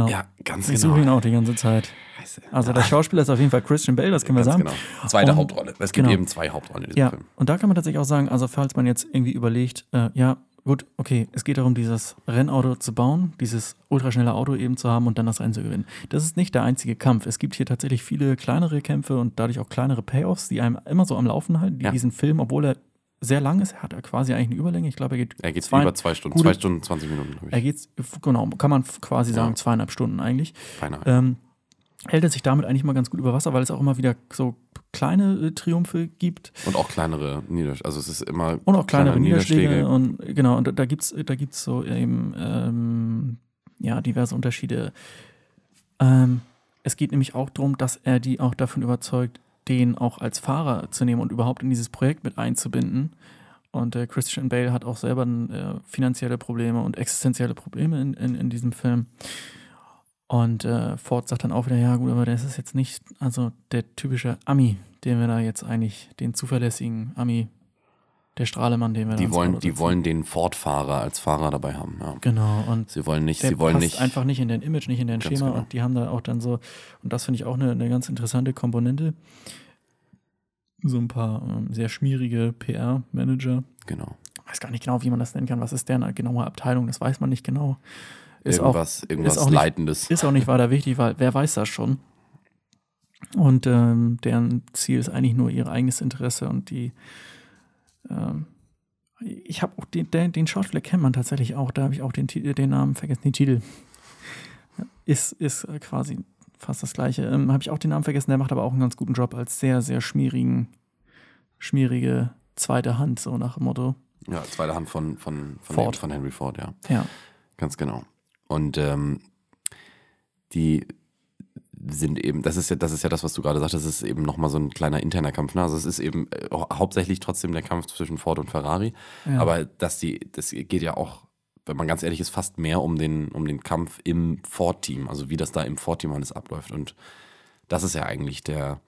Ja, genau. Ja, ganz ich genau. suche ihn auch die ganze Zeit. Scheiße. Also der Schauspieler ist auf jeden Fall Christian Bale, das können wir ganz sagen. genau. Zweite Und- Hauptrolle. Es gibt genau. eben zwei Hauptrollen in diesem Ja, Film. und da kann man tatsächlich auch sagen, also falls man jetzt irgendwie überlegt, äh, ja, gut, okay, es geht darum, dieses Rennauto zu bauen, dieses ultraschnelle Auto eben zu haben und dann das Rennen zu gewinnen. Das ist nicht der einzige Kampf. Es gibt hier tatsächlich viele kleinere Kämpfe und dadurch auch kleinere Payoffs, die einem immer so am Laufen halten, die Ja. diesen Film, obwohl er sehr lang ist, hat er quasi eigentlich eine Überlänge. Ich glaube, er geht Er geht zwei, über zwei Stunden, gute- zwei Stunden, 20 Minuten, er geht, genau, kann man quasi Ja. sagen, zweieinhalb Stunden eigentlich. Beinahe. Ähm, hält er sich damit eigentlich mal ganz gut über Wasser, weil es auch immer wieder so kleine äh, Triumphe gibt. und auch kleinere Niederschläge. Also es ist immer Und auch kleinere kleine Niederschläge. Und genau, und da gibt's, da gibt's so eben ähm, ja, diverse Unterschiede. Ähm, es geht nämlich auch darum, dass er die auch davon überzeugt, den auch als Fahrer zu nehmen und überhaupt in dieses Projekt mit einzubinden. Und äh, Christian Bale hat auch selber äh, finanzielle Probleme und existenzielle Probleme in, in, in diesem Film. Und äh, Ford sagt dann auch wieder, ja gut, aber das ist jetzt nicht, also der typische Ami, den wir da jetzt eigentlich, den zuverlässigen Ami, der Strahlemann, den wir Die wollen, die wollen den Ford-Fahrer als Fahrer dabei haben. Ja. Genau, und Sie wollen nicht, sie wollen nicht. einfach nicht in den Image, nicht in den Schema genau. und die haben da auch dann so, und das finde ich auch eine, eine ganz interessante Komponente, so ein paar ähm, sehr schmierige PR-Manager, Genau. weiß gar nicht genau, wie man das nennen kann, was ist deren genaue Abteilung, das weiß man nicht genau. Ist auch, irgendwas irgendwas auch nicht- Leitendes. ist auch nicht weiter wichtig, weil wer weiß das schon. Und ähm, deren Ziel ist eigentlich nur ihr eigenes Interesse und die. Ähm, ich habe auch den, den, Schauspieler kennt man tatsächlich auch, da habe ich auch den, den Namen vergessen, den Titel. Ist, ist äh, quasi fast das gleiche. Ähm, habe ich auch den Namen vergessen, der macht aber auch einen ganz guten Job als sehr, sehr schmierigen, schmierige zweite Hand, so nach dem Motto. Ja, zweite Hand von, von, von, Ford. dem- von Henry Ford, ja. Ja. Ganz genau. Und ähm, die sind eben, das ist ja, das ist ja das, was du gerade sagtest, das ist eben nochmal so ein kleiner interner Kampf. Ne? Also es ist eben äh, hauptsächlich trotzdem der Kampf zwischen Ford und Ferrari. ja. Aber dass die, das geht ja auch, wenn man ganz ehrlich ist, fast mehr um den, um den Kampf im Ford-Team, also wie das da im Ford-Team alles abläuft. Und das ist ja eigentlich der,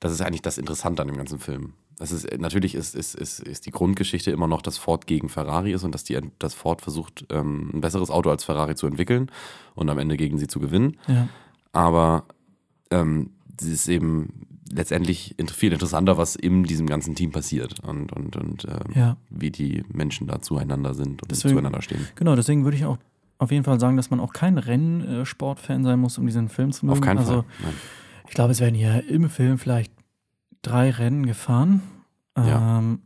das ist eigentlich das Interessante an dem ganzen Film. Das ist, natürlich ist, ist, ist, ist die Grundgeschichte immer noch, dass Ford gegen Ferrari ist und dass, die, dass Ford versucht, ähm, ein besseres Auto als Ferrari zu entwickeln und am Ende gegen sie zu gewinnen. ja. Aber ähm, es ist eben letztendlich viel interessanter, was in diesem ganzen Team passiert und, und, und ähm, Ja. wie die Menschen da zueinander sind und Deswegen- zueinander stehen. Genau, deswegen würde ich auch auf jeden Fall sagen, dass man auch kein Rennsportfan sein muss, um diesen Film zu mögen. Auf keinen also, Fall. Nein. Ich glaube, es werden hier im Film vielleicht drei Rennen gefahren. Ja. Ähm,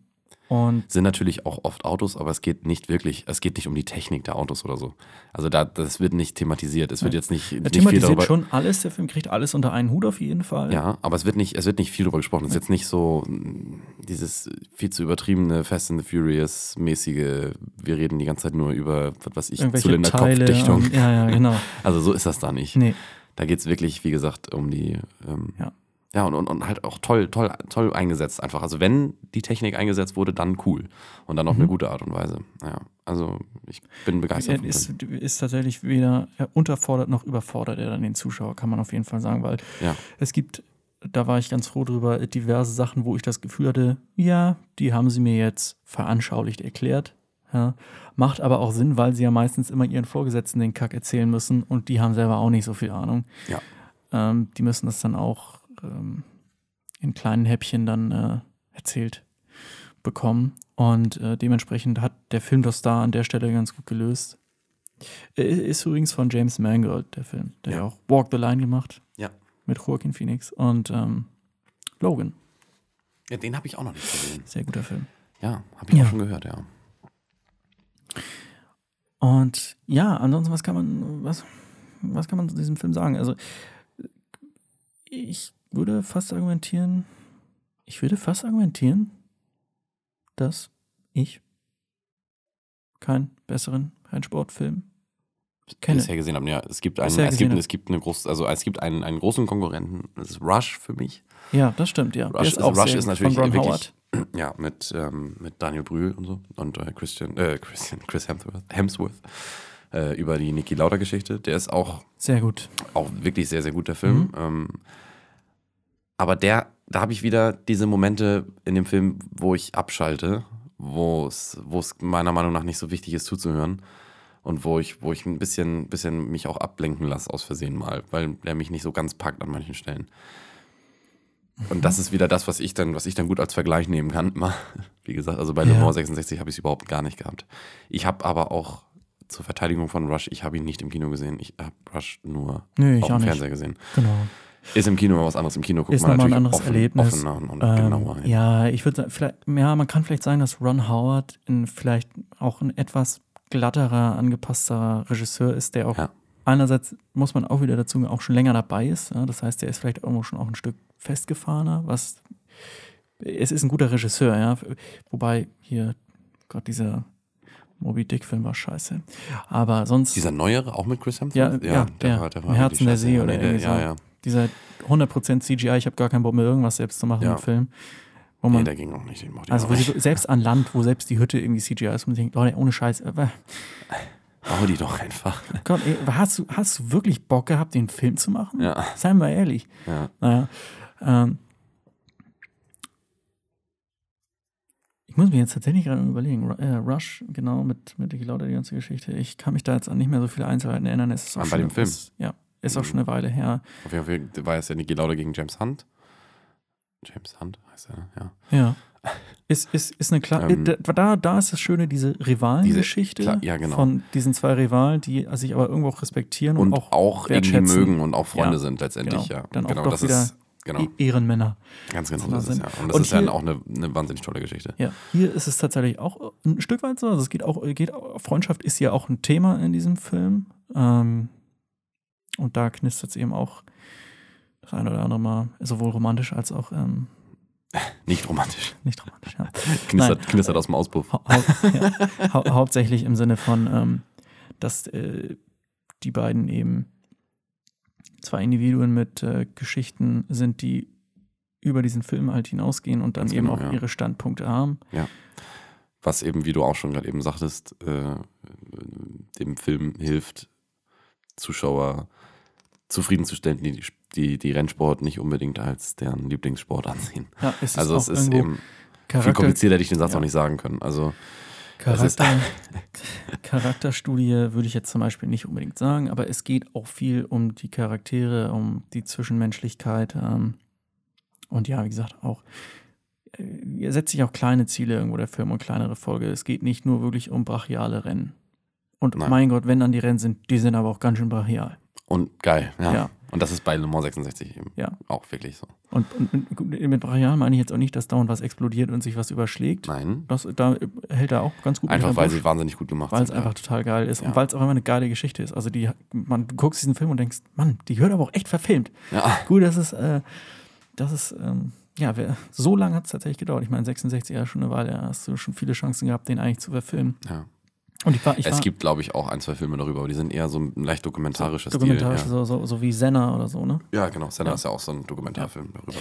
und Sind natürlich auch oft Autos, aber es geht nicht wirklich, es geht nicht um die Technik der Autos oder so. Also da, das wird nicht thematisiert. Es wird jetzt nicht, er nicht viel thematisiert darüber. schon alles. Der Film kriegt alles unter einen Hut auf jeden Fall. Ja, aber es wird nicht, es wird nicht viel darüber gesprochen. Es ist jetzt nicht so mh, dieses viel zu übertriebene Fast and the Furious mäßige, wir reden die ganze Zeit nur über, was weiß ich. Zylinderkopfdichtung. Ja, ja, genau. Also so ist das da nicht. Nee. Da geht es wirklich, wie gesagt, um die, ähm, Ja. Ja, und, und, und halt auch toll, toll, toll eingesetzt einfach. Also wenn die Technik eingesetzt wurde, dann cool. Und dann auf Mhm. eine gute Art und Weise. Ja, also ich bin begeistert. Er vom ist, ist tatsächlich weder unterfordert noch überfordert er dann den Zuschauer, kann man auf jeden Fall sagen, weil Ja. es gibt, da war ich ganz froh drüber, diverse Sachen, wo ich das Gefühl hatte, ja, die haben sie mir jetzt veranschaulicht erklärt. Ja, macht aber auch Sinn, weil sie ja meistens immer ihren Vorgesetzten den Kack erzählen müssen und die haben selber auch nicht so viel Ahnung. Ja. Ähm, die müssen das dann auch ähm, in kleinen Häppchen dann äh, erzählt bekommen. Und äh, dementsprechend hat der Film das da an der Stelle ganz gut gelöst. Äh, Ist übrigens von James Mangold, der Film. Der Ja. ja auch Walk the Line gemacht. Ja. Mit Joaquin Phoenix und ähm, Logan. ja, den habe ich auch noch nicht gesehen. Sehr guter Film. Ja, habe ich Ja. auch schon gehört, ja. Und ja, ansonsten, was kann man, was, was kann man zu diesem Film sagen? Also, ich würde fast argumentieren, ich würde fast argumentieren, dass ich keinen besseren Rennsportfilm kenne. bisher gesehen habe. Ja, es gibt einen, es gibt, es gibt eine große, also es gibt einen, einen großen Konkurrenten. Das ist Rush für mich. Ja, das stimmt, ja. Rush, ist auch Rush ist natürlich von Ron wirklich, Howard. ja, mit, ähm, mit Daniel Brühl und so und äh, Christian, äh, Christian, Chris Hemsworth, Hemsworth äh, über die Niki Lauda Geschichte. Der ist auch, Sehr gut. auch wirklich sehr, sehr gut, der Film. Mhm. Ähm, aber der, da habe ich wieder diese Momente in dem Film, wo ich abschalte, wo es, meiner Meinung nach nicht so wichtig ist zuzuhören. Und wo ich, wo ich ein bisschen, bisschen mich auch ablenken lasse aus Versehen mal, weil der mich nicht so ganz packt an manchen Stellen. Und das ist wieder das, was ich dann, was ich dann gut als Vergleich nehmen kann. Immer. Wie gesagt, also bei Le Ja. Mans 66 habe ich es überhaupt gar nicht gehabt. Ich habe aber auch zur Verteidigung von Rush, ich habe ihn nicht im Kino gesehen. Ich habe Rush nur ich auf dem. Fernseher gesehen. Genau. Ist im Kino was anderes. Im Kino guckt Ist man nochmal ein natürlich anderes offen, Erlebnis. offener und, Ähm, genauer. ja, ich würde sagen, vielleicht, ja, man kann vielleicht sagen, dass Ron Howard in vielleicht auch ein etwas glatterer, angepassterer Regisseur ist, der auch Ja. einerseits, muss man auch wieder dazu, auch schon länger dabei ist. Ja, das heißt, der ist vielleicht irgendwo schon auch ein Stück festgefahrener, was es ist ein guter Regisseur, ja. Wobei hier, Gott, dieser Moby Dick-Film war scheiße. Aber sonst. Dieser neuere, auch mit Chris Hemsworth? Ja, ja, der Im Herzen der. See Ja, oder nee, der-. Ja, ja. Dieser 100% CGI, ich habe gar keinen Bock mehr, irgendwas selbst zu machen Ja. im Film. Wo Nee, man, der ging auch nicht. Also sie, selbst an Land, wo selbst die Hütte irgendwie CGI ist, wo man denkt, oh, nee, ohne Scheiß, äh, Bau die doch einfach. Gott, ey, hast, du, hast du wirklich Bock gehabt, den Film zu machen? Ja, Seien wir ehrlich. ja. Naja, ähm, ich muss mir jetzt tatsächlich gerade überlegen, äh, Rush, genau, mit, mit Lauda, die ganze Geschichte. Ich kann mich da jetzt an nicht mehr so viele Einzelheiten erinnern. Es ist auch bei dem Film? Ist, ja, ist auch Mhm. schon eine Weile her. Auf jeden Fall war es ja Niki Lauda gegen James Hunt. James Hunt heißt er, ja. Ja. Ist, ist, ist eine klar. Ähm, da, da ist das Schöne, diese Rivalengeschichte Diese- klar, ja, genau. von diesen zwei Rivalen, die sich aber irgendwo auch respektieren und, Und auch, auch, irgendwie mögen und auch Freunde Ja, sind letztendlich, genau. ja. Dann auch genau, doch das wieder ist, genau, E- Ehrenmänner. ganz genau das das ist ja. Und das Und ist ja hier- auch eine, eine wahnsinnig tolle Geschichte. Ja, hier ist es tatsächlich auch ein Stück weit so. Also es geht auch, geht auch Freundschaft ist ja auch ein Thema in diesem Film. Ähm, und da knistert es eben auch das eine oder andere Mal, sowohl romantisch als auch ähm, Nicht romantisch. nicht romantisch. Ja. Knistert, knistert aus dem Auspuff. Hau ja, hau hauptsächlich im Sinne von, ähm, dass äh, die beiden eben zwei Individuen mit äh, Geschichten sind, die über diesen Film halt hinausgehen und dann Ganz eben genau, auch ja. ihre Standpunkte haben. Was eben, wie du auch schon gerade eben sagtest, äh, dem Film hilft, Zuschauer zufriedenzustellen, die, die die Rennsport nicht unbedingt als deren Lieblingssport ansehen. Ja, es Also es ist eben viel Charakter, komplizierter, hätte ich den Satz Ja. auch nicht sagen können. Also Charakter, Charakterstudie würde ich jetzt zum Beispiel nicht unbedingt sagen, aber es geht auch viel um die Charaktere, um die Zwischenmenschlichkeit. Ähm, Und ja, wie gesagt, auch äh, setzt sich auch kleine Ziele irgendwo der Film und kleinere Folge. Es geht nicht nur wirklich um brachiale Rennen. Und Nein. mein Gott, wenn dann die Rennen sind, die sind aber auch ganz schön brachial. Und geil, ja. Ja. Und das ist bei Le Mans 66 eben Ja. auch wirklich so. Und, und, mit brachial meine ich jetzt auch nicht, dass dauernd was explodiert und sich was überschlägt. Nein. Das, da hält er auch ganz gut Einfach weil sie wahnsinnig gut gemacht weil es sind. einfach total geil ist Ja. und weil es auch immer eine geile Geschichte ist. Also die, man, du guckst diesen Film und denkst, Mann, die hört aber auch echt verfilmt. ja. ja. Gut, das ist, äh, das ist, ähm, ja, wer, so lange hat es tatsächlich gedauert. Ich meine, 66 Jahre schon eine Weile, ja, hast du schon viele Chancen gehabt, den eigentlich zu verfilmen. ja. Und ich war, ich Es war gibt, glaube ich, auch ein, zwei Filme darüber, aber die sind eher so ein leicht dokumentarischer dokumentarisch, Stil. so, so, so wie Senna oder so, ne? Ja, ja genau. Senna Ja. ist ja auch so ein Dokumentarfilm darüber.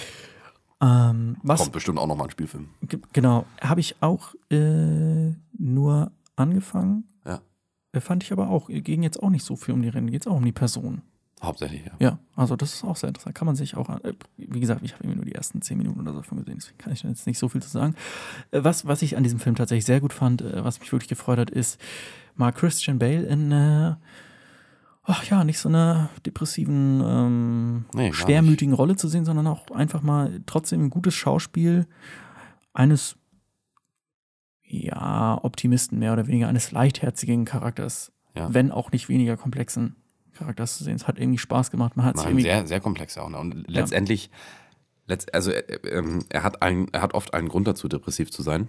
Ähm, was, Kommt bestimmt auch nochmal ein Spielfilm. Ge- Genau, habe ich auch äh, nur angefangen. Ja. Äh, Fand ich aber auch, ging jetzt auch nicht so viel um die Rennen, geht es auch um die Person. Hauptsächlich, ja. Ja, also das ist auch sehr interessant. Kann man sich auch, an- äh, wie gesagt, ich habe irgendwie nur die ersten zehn Minuten oder so von gesehen, deswegen kann ich jetzt nicht so viel zu sagen. Äh, Was, was ich an diesem Film tatsächlich sehr gut fand, äh, was mich wirklich gefreut hat, ist mal Christian Bale in, äh, ach ja, nicht so einer depressiven, ähm, Nee, schwermütigen Rolle zu sehen, sondern auch einfach mal trotzdem ein gutes Schauspiel eines, ja, Optimisten mehr oder weniger, eines leichtherzigen Charakters, Ja. wenn auch nicht weniger komplexen Charakters zu sehen. Es hat irgendwie Spaß gemacht. Man hat irgendwie sehr, sehr komplex auch. Ne? Und letztendlich, letzt, also er, ähm, er, hat ein, er hat oft einen Grund dazu, depressiv zu sein.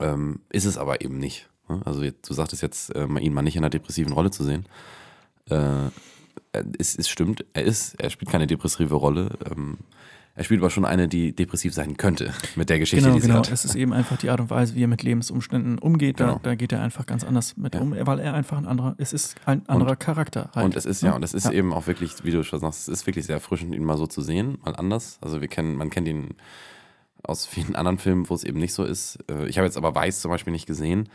Ähm, ist es aber eben nicht. ne? Also du sagtest jetzt, äh, ihn mal nicht in einer depressiven Rolle zu sehen. Äh, es, es stimmt, er ist, er spielt keine depressive Rolle. Ähm, er spielt aber schon eine, die depressiv sein könnte mit der Geschichte, Genau, die sie genau. hat. Es ist eben einfach die Art und Weise, wie er mit Lebensumständen umgeht. Da, Genau. da geht er einfach ganz anders mit Ja. um, weil er einfach ein anderer, es ist ein anderer Charakter. Halt. Und es ist ja, und es ist Ja. eben auch wirklich, wie du schon sagst, es ist wirklich sehr erfrischend, ihn mal so zu sehen, mal anders. Also wir kennen, man kennt ihn aus vielen anderen Filmen, wo es eben nicht so ist. Äh, Ich habe jetzt aber Weiß zum Beispiel nicht gesehen.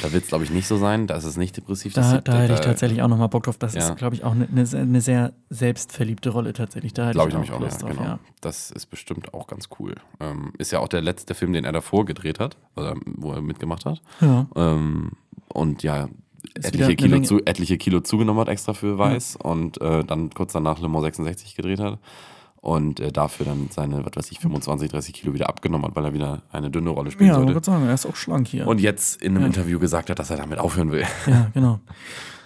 Da wird es, glaube ich, nicht so sein. Da ist es nicht depressiv. Da, sieht- da hätte ich tatsächlich auch nochmal Bock drauf. Das Ja. ist, glaube ich, auch eine ne, eine sehr selbstverliebte Rolle tatsächlich. Da hätte Glaube ich ich nämlich auch, Lust ja, drauf, genau. ja. Das ist bestimmt auch ganz cool. Ähm, ist ja auch der letzte Film, den er davor gedreht hat, oder wo er mitgemacht hat. Ja. Ähm, und ja, etliche Kilo, zu, etliche Kilo zugenommen hat extra für Weiß und äh, dann kurz danach Le Mans 66 gedreht hat. Und äh, dafür dann seine, was weiß ich, 25, 30 Kilo wieder abgenommen hat, weil er wieder eine dünne Rolle spielen Ja, ich sollte. würde sagen, er ist auch schlank hier. Und jetzt in einem Ja. Interview gesagt hat, dass er damit aufhören will. ja, genau.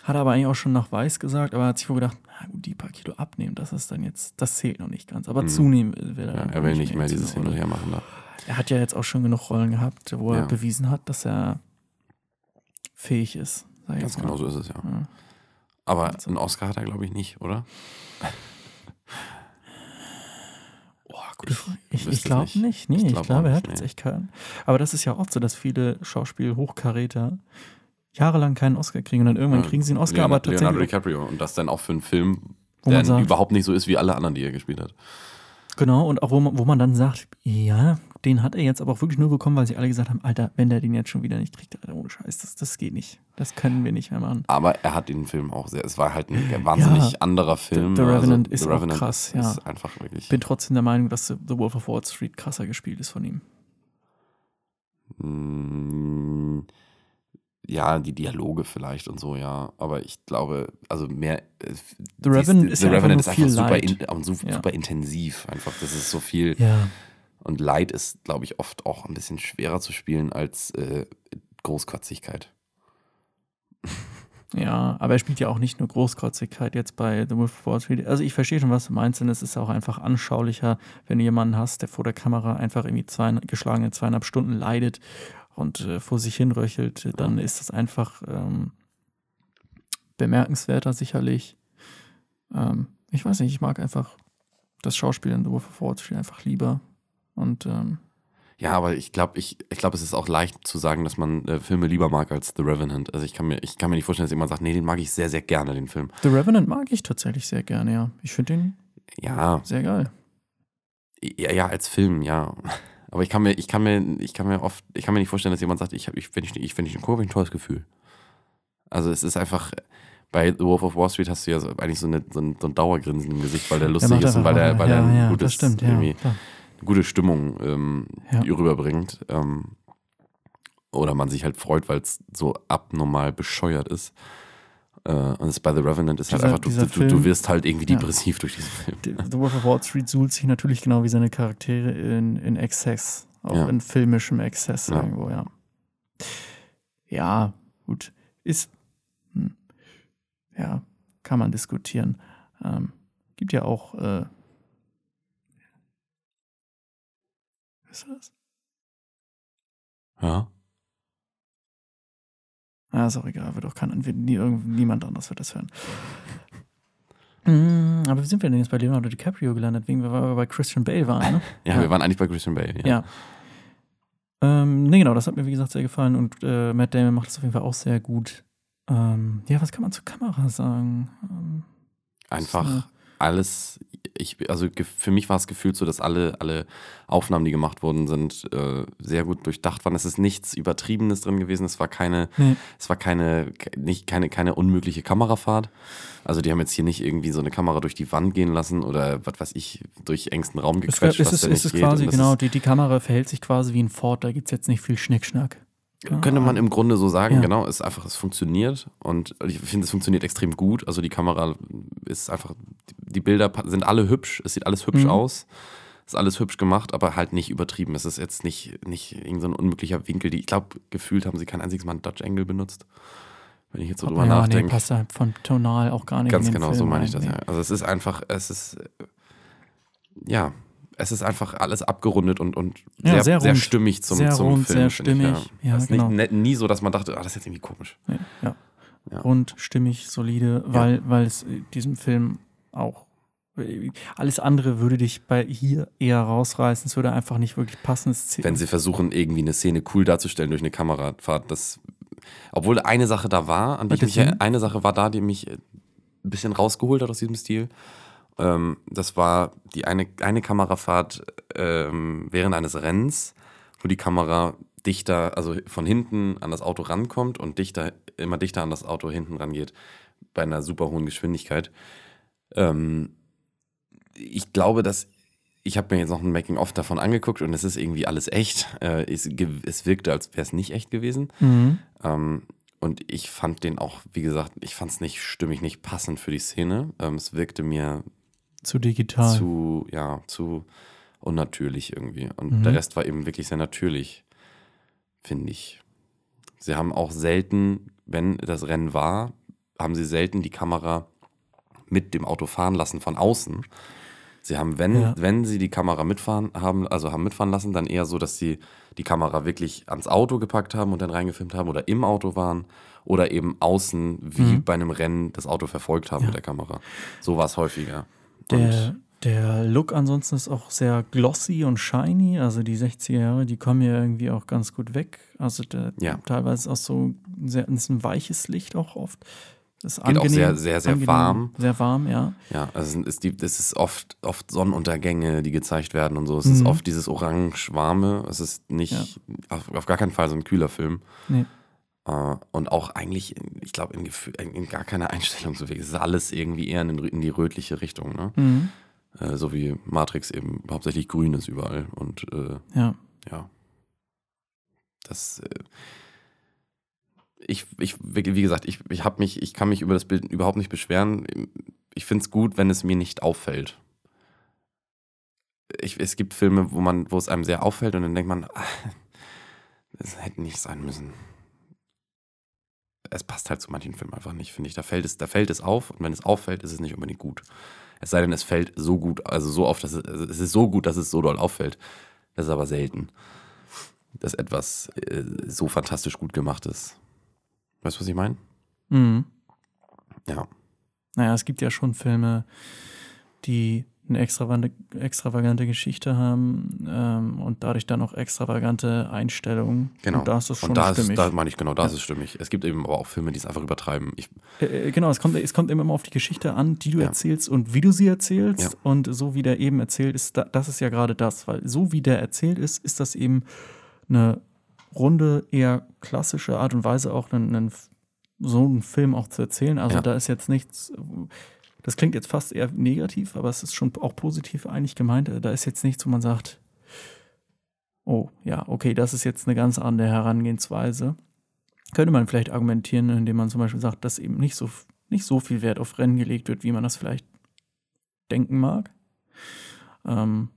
Hat er aber eigentlich auch schon nach Weiß gesagt, aber hat sich wohl gedacht, na gut, die paar Kilo abnehmen, das ist dann jetzt, das zählt noch nicht ganz. Aber zunehmen will er. Mhm. Ja, er will nicht mehr dieses diese Hin und. Her machen da. Er hat ja jetzt auch schon genug Rollen gehabt, wo er Ja. bewiesen hat, dass er fähig ist. Ich Ganz genau so ist es ja. Ja. Aber Also- einen Oscar hat er, glaube ich, nicht, oder? Boah, gute Frage. Ich, ich glaube nicht. Nee, Ich ich, glaub auch glaube, er hat jetzt echt keinen. Aber das ist ja oft so, dass viele Schauspiel-Hochkaräter jahrelang keinen Oscar kriegen und dann irgendwann Ja, kriegen sie einen Oscar, Leonardo, aber tatsächlich. Leonardo DiCaprio. Und das dann auch für einen Film, Wo der sagt- überhaupt nicht so ist wie alle anderen, die er gespielt hat. Genau, und auch wo man, wo man dann sagt, ja, den hat er jetzt aber auch wirklich nur bekommen, weil sie alle gesagt haben, Alter, wenn der den jetzt schon wieder nicht kriegt, Alter, ohne Scheiß, das, das geht nicht. Das können wir nicht mehr machen. Aber er hat den Film auch sehr, es war halt ein wahnsinnig Ja, anderer Film. The Revenant ist The auch Revenant krass, ja. ist einfach wirklich. Ich bin trotzdem der Meinung, dass The Wolf of Wall Street krasser gespielt ist von ihm. Ja, die Dialoge vielleicht und so, ja. Aber ich glaube, also mehr. äh, The Revenant ist The ja einfach Revenant nur ist viel einfach super, in, und su- Ja. super intensiv. Einfach, das ist so viel. Ja. Und Leid ist, glaube ich, oft auch ein bisschen schwerer zu spielen als äh, Großkotzigkeit. Ja, aber er spielt ja auch nicht nur Großkotzigkeit jetzt bei The Wolf of Wall Street. Also ich verstehe schon, was du meinst, denn es ist auch einfach anschaulicher, wenn du jemanden hast, der vor der Kamera einfach irgendwie zwei, geschlagene zweieinhalb Stunden leidet und äh, vor sich hinröchelt, dann ist das einfach ähm, bemerkenswerter sicherlich. Ähm, ich weiß nicht, ich mag einfach das Schauspiel in The Wolf of Wall Street einfach lieber. Und ähm, Ja, aber ich glaube, ich, ich glaub, es ist auch leicht zu sagen, dass man äh, Filme lieber mag als The Revenant. Also ich kann, mir, ich kann mir nicht vorstellen, dass jemand sagt, nee, den mag ich sehr, sehr gerne, den Film. The Revenant mag ich tatsächlich sehr gerne, ja. Ich finde den Ja, sehr geil. ja, ja, als Film, ja. Aber ich kann mir, ich kann mir, ich kann mir oft, ich kann mir nicht vorstellen, dass jemand sagt, ich, ich wenn ich, ich, wenn ich ich ein tolles Gefühl. Also es ist einfach, bei The Wolf of Wall Street hast du ja so, eigentlich so, eine, so, ein, so ein Dauergrinsen im Gesicht, weil der lustig macht ist und weil der, weil der ja, ein ja, gutes, stimmt, ja. eine gute Stimmung ähm, rüberbringt. Ähm, oder man sich halt freut, weil es so abnormal bescheuert ist. Äh, und das bei The Revenant ist halt Dieser- einfach, du, dieser du, du Film- wirst halt irgendwie Ja. depressiv durch diesen Film. The The Wolf of Wall Street suhlt sich natürlich genau wie seine Charaktere in, in Exzess. Auch Ja. in filmischem Exzess Ja. irgendwo, ja. Ja, gut. Ist, hm, ja, kann man diskutieren. Ähm, gibt ja auch, äh, was ist das? Ja. Ah, ist auch egal, wird auch kein, wird nie, niemand anders wird das hören. Mm, Aber wie sind wir denn jetzt bei Leonardo DiCaprio gelandet, wegen wir wir bei Christian Bale waren, ne? ja. Ja. wir waren eigentlich bei Christian Bale. Ja. Ja. Ähm, nee, genau, das hat mir, wie gesagt, sehr gefallen und äh, Matt Damon macht das auf jeden Fall auch sehr gut. Ähm, ja, was kann man zur Kamera sagen? Ähm, Einfach alles, ich, also für mich war es gefühlt so, dass alle, alle Aufnahmen, die gemacht worden sind, äh, sehr gut durchdacht waren. Es ist nichts Übertriebenes drin gewesen. Es war keine, Nee. es war keine, ke- nicht, keine, keine unmögliche Kamerafahrt. Also die haben jetzt hier nicht irgendwie so eine Kamera durch die Wand gehen lassen oder was weiß ich, durch engsten Raum Es, gequetscht, es, was ist, da es ist quasi, genau, ist- die, die Kamera verhält sich quasi wie ein Ford, da gibt es jetzt nicht viel Schnickschnack. Könnte man im Grunde so sagen, Ja. genau, ist einfach, es funktioniert und ich finde, es funktioniert extrem gut. Also die Kamera ist einfach, die Bilder sind alle hübsch, es sieht alles hübsch Mhm. aus, ist alles hübsch gemacht, aber halt nicht übertrieben. Es ist jetzt nicht, nicht irgend so ein unmöglicher Winkel. Die, ich glaube, gefühlt haben sie kein einziges Mal einen Dodge Angle benutzt. Wenn ich jetzt so drüber ja, nee, nachdenke. passt halt von tonal auch gar nicht Ganz genau, so meine ich das, ja. Also es ist einfach, es ist, ja, es ist einfach alles abgerundet und, und Ja, sehr, sehr sehr, stimmig zum, Sehr zum rund, Film. sehr finde ich, stimmig. Ja, es ist genau. nicht, ne- nie so, dass man dachte, ah, das ist jetzt irgendwie komisch. Ja. Ja. Rund, stimmig, solide, weil, weil es äh, diesem Film auch äh, alles andere würde dich bei hier eher rausreißen. Es würde einfach nicht wirklich passen. Wenn sie versuchen, irgendwie eine Szene cool darzustellen durch eine Kamerafahrt, das, obwohl eine Sache da war, an die ich mich, eine Sache war da, die mich äh, ein bisschen rausgeholt hat aus diesem Stil. Ähm, das war die eine, eine Kamerafahrt ähm, während eines Rennens, wo die Kamera dichter, also von hinten an das Auto rankommt und dichter, immer dichter an das Auto hinten rangeht, bei einer super hohen Geschwindigkeit. Ähm, ich glaube, dass ich habe mir jetzt noch ein Making-of davon angeguckt und es ist irgendwie alles echt. Äh, es, wirkte, als wäre es nicht echt gewesen. Mhm. Ähm, und ich fand den auch, wie gesagt, ich fand es nicht stimmig, nicht passend für die Szene. Ähm, es wirkte mir Zu digital. zu, ja, zu unnatürlich irgendwie. Und Mhm. der Rest war eben wirklich sehr natürlich, finde ich. Sie haben auch selten, wenn das Rennen war, haben sie selten die Kamera mit dem Auto fahren lassen von außen. Sie haben, wenn, Ja. wenn sie die Kamera mitfahren haben, also haben mitfahren lassen, dann eher so, dass sie die Kamera wirklich ans Auto gepackt haben und dann reingefilmt haben oder im Auto waren oder eben außen wie Mhm. bei einem Rennen das Auto verfolgt haben Ja. mit der Kamera. So war es häufiger. Der, der Look ansonsten ist auch sehr glossy und shiny. Also die 60er Jahre, die kommen ja irgendwie auch ganz gut weg. Also der, Ja. teilweise auch so sehr, ist ein weiches Licht auch oft. Das ist Geht auch angenehm, sehr, sehr, sehr angenehm, warm. Sehr warm, ja. Ja, also es ist, die, es ist oft, oft Sonnenuntergänge, die gezeigt werden und so. Es ist Mhm. oft dieses orange-warme. Es ist nicht, auf, auf gar keinen Fall so ein kühler Film. Nee. Äh, und auch eigentlich, ich glaube, in, in, gar keiner Einstellung so wirklich. Es ist alles irgendwie eher in, in die rötliche Richtung. Ne? Mhm. Äh, so wie Matrix eben hauptsächlich grün ist überall. Und äh, Ja. ja. Das. Ich, ich, wie gesagt, ich, ich habe mich, ich kann mich über das Bild überhaupt nicht beschweren. Ich finde es gut, wenn es mir nicht auffällt. Ich, es gibt Filme, wo man, wo es einem sehr auffällt und dann denkt man, ah, das hätte nicht sein müssen. Es passt halt zu manchen Filmen einfach nicht, finde ich. Da fällt es, da fällt es auf und wenn es auffällt, ist es nicht unbedingt gut. Es sei denn, es fällt so gut, also so oft, dass es, also es ist so gut, dass es so doll auffällt. Das ist aber selten, dass etwas äh, so fantastisch gut gemacht ist. Weißt du, was ich meine? Mhm. Ja. Naja, es gibt ja schon Filme, die eine extravagante, extravagante Geschichte haben ähm, und dadurch dann auch extravagante Einstellungen. Genau. Und da ist das schon Und da, stimmig. ist, da meine ich genau, da ist Ja. es stimmig. Es gibt eben aber auch Filme, die es einfach übertreiben. Ich, Äh, äh, genau, es kommt, es kommt immer auf die Geschichte an, die du Ja. erzählst und wie du sie erzählst. Ja. Und so wie der eben erzählt ist, da, das ist ja gerade das, weil so wie der erzählt ist, ist das eben eine runde, eher klassische Art und Weise, auch einen, einen, so einen Film auch zu erzählen. Also da ist jetzt nichts, das klingt jetzt fast eher negativ, aber es ist schon auch positiv eigentlich gemeint. Da ist jetzt nichts, wo man sagt, oh ja, okay, das ist jetzt eine ganz andere Herangehensweise könnte man vielleicht argumentieren, indem man zum Beispiel sagt, dass eben nicht so nicht so viel Wert auf Rennen gelegt wird, wie man das vielleicht denken mag. Ähm,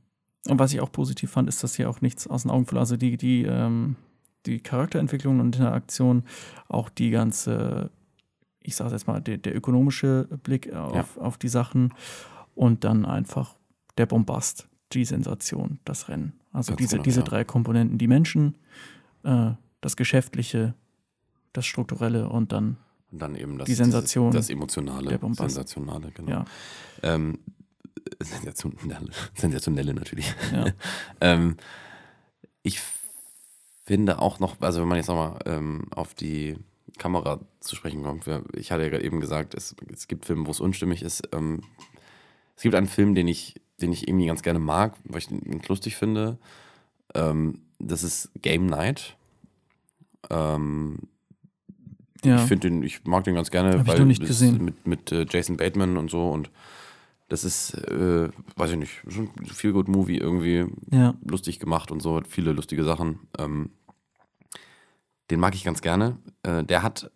und was ich auch positiv fand, ist, dass hier auch nichts aus den Augen verloren. Also die, die, ähm, die Charakterentwicklung und Interaktion, auch die ganze, ich sage jetzt mal, der, der ökonomische Blick auf, ja. auf die Sachen und dann einfach der Bombast, die Sensation, das Rennen. Also Ganz diese, genau, diese ja. drei Komponenten, die Menschen, äh, das Geschäftliche, das Strukturelle und dann, und dann eben das, die Sensation. Das Emotionale, der Bombast. Sensationale, genau. Ja. Ähm, sensationelle, sensationelle natürlich. Ja. ähm, ich finde auch noch, also wenn man jetzt nochmal ähm, auf die Kamera zu sprechen kommt, ich hatte ja gerade eben gesagt, es, es gibt Filme, wo es unstimmig ist. Ähm, es gibt einen Film, den ich, den ich irgendwie ganz gerne mag, weil ich ihn lustig finde. Ähm, das ist Game Night. Ähm, ja. Ich finde den, ich mag den ganz gerne, Hab weil ich nicht gesehen. mit, mit äh, Jason Bateman und so und das ist, äh, weiß ich nicht, schon ein viel gut Movie irgendwie ja. lustig gemacht und so, hat viele lustige Sachen. Ähm, den mag ich ganz gerne. Äh, der hat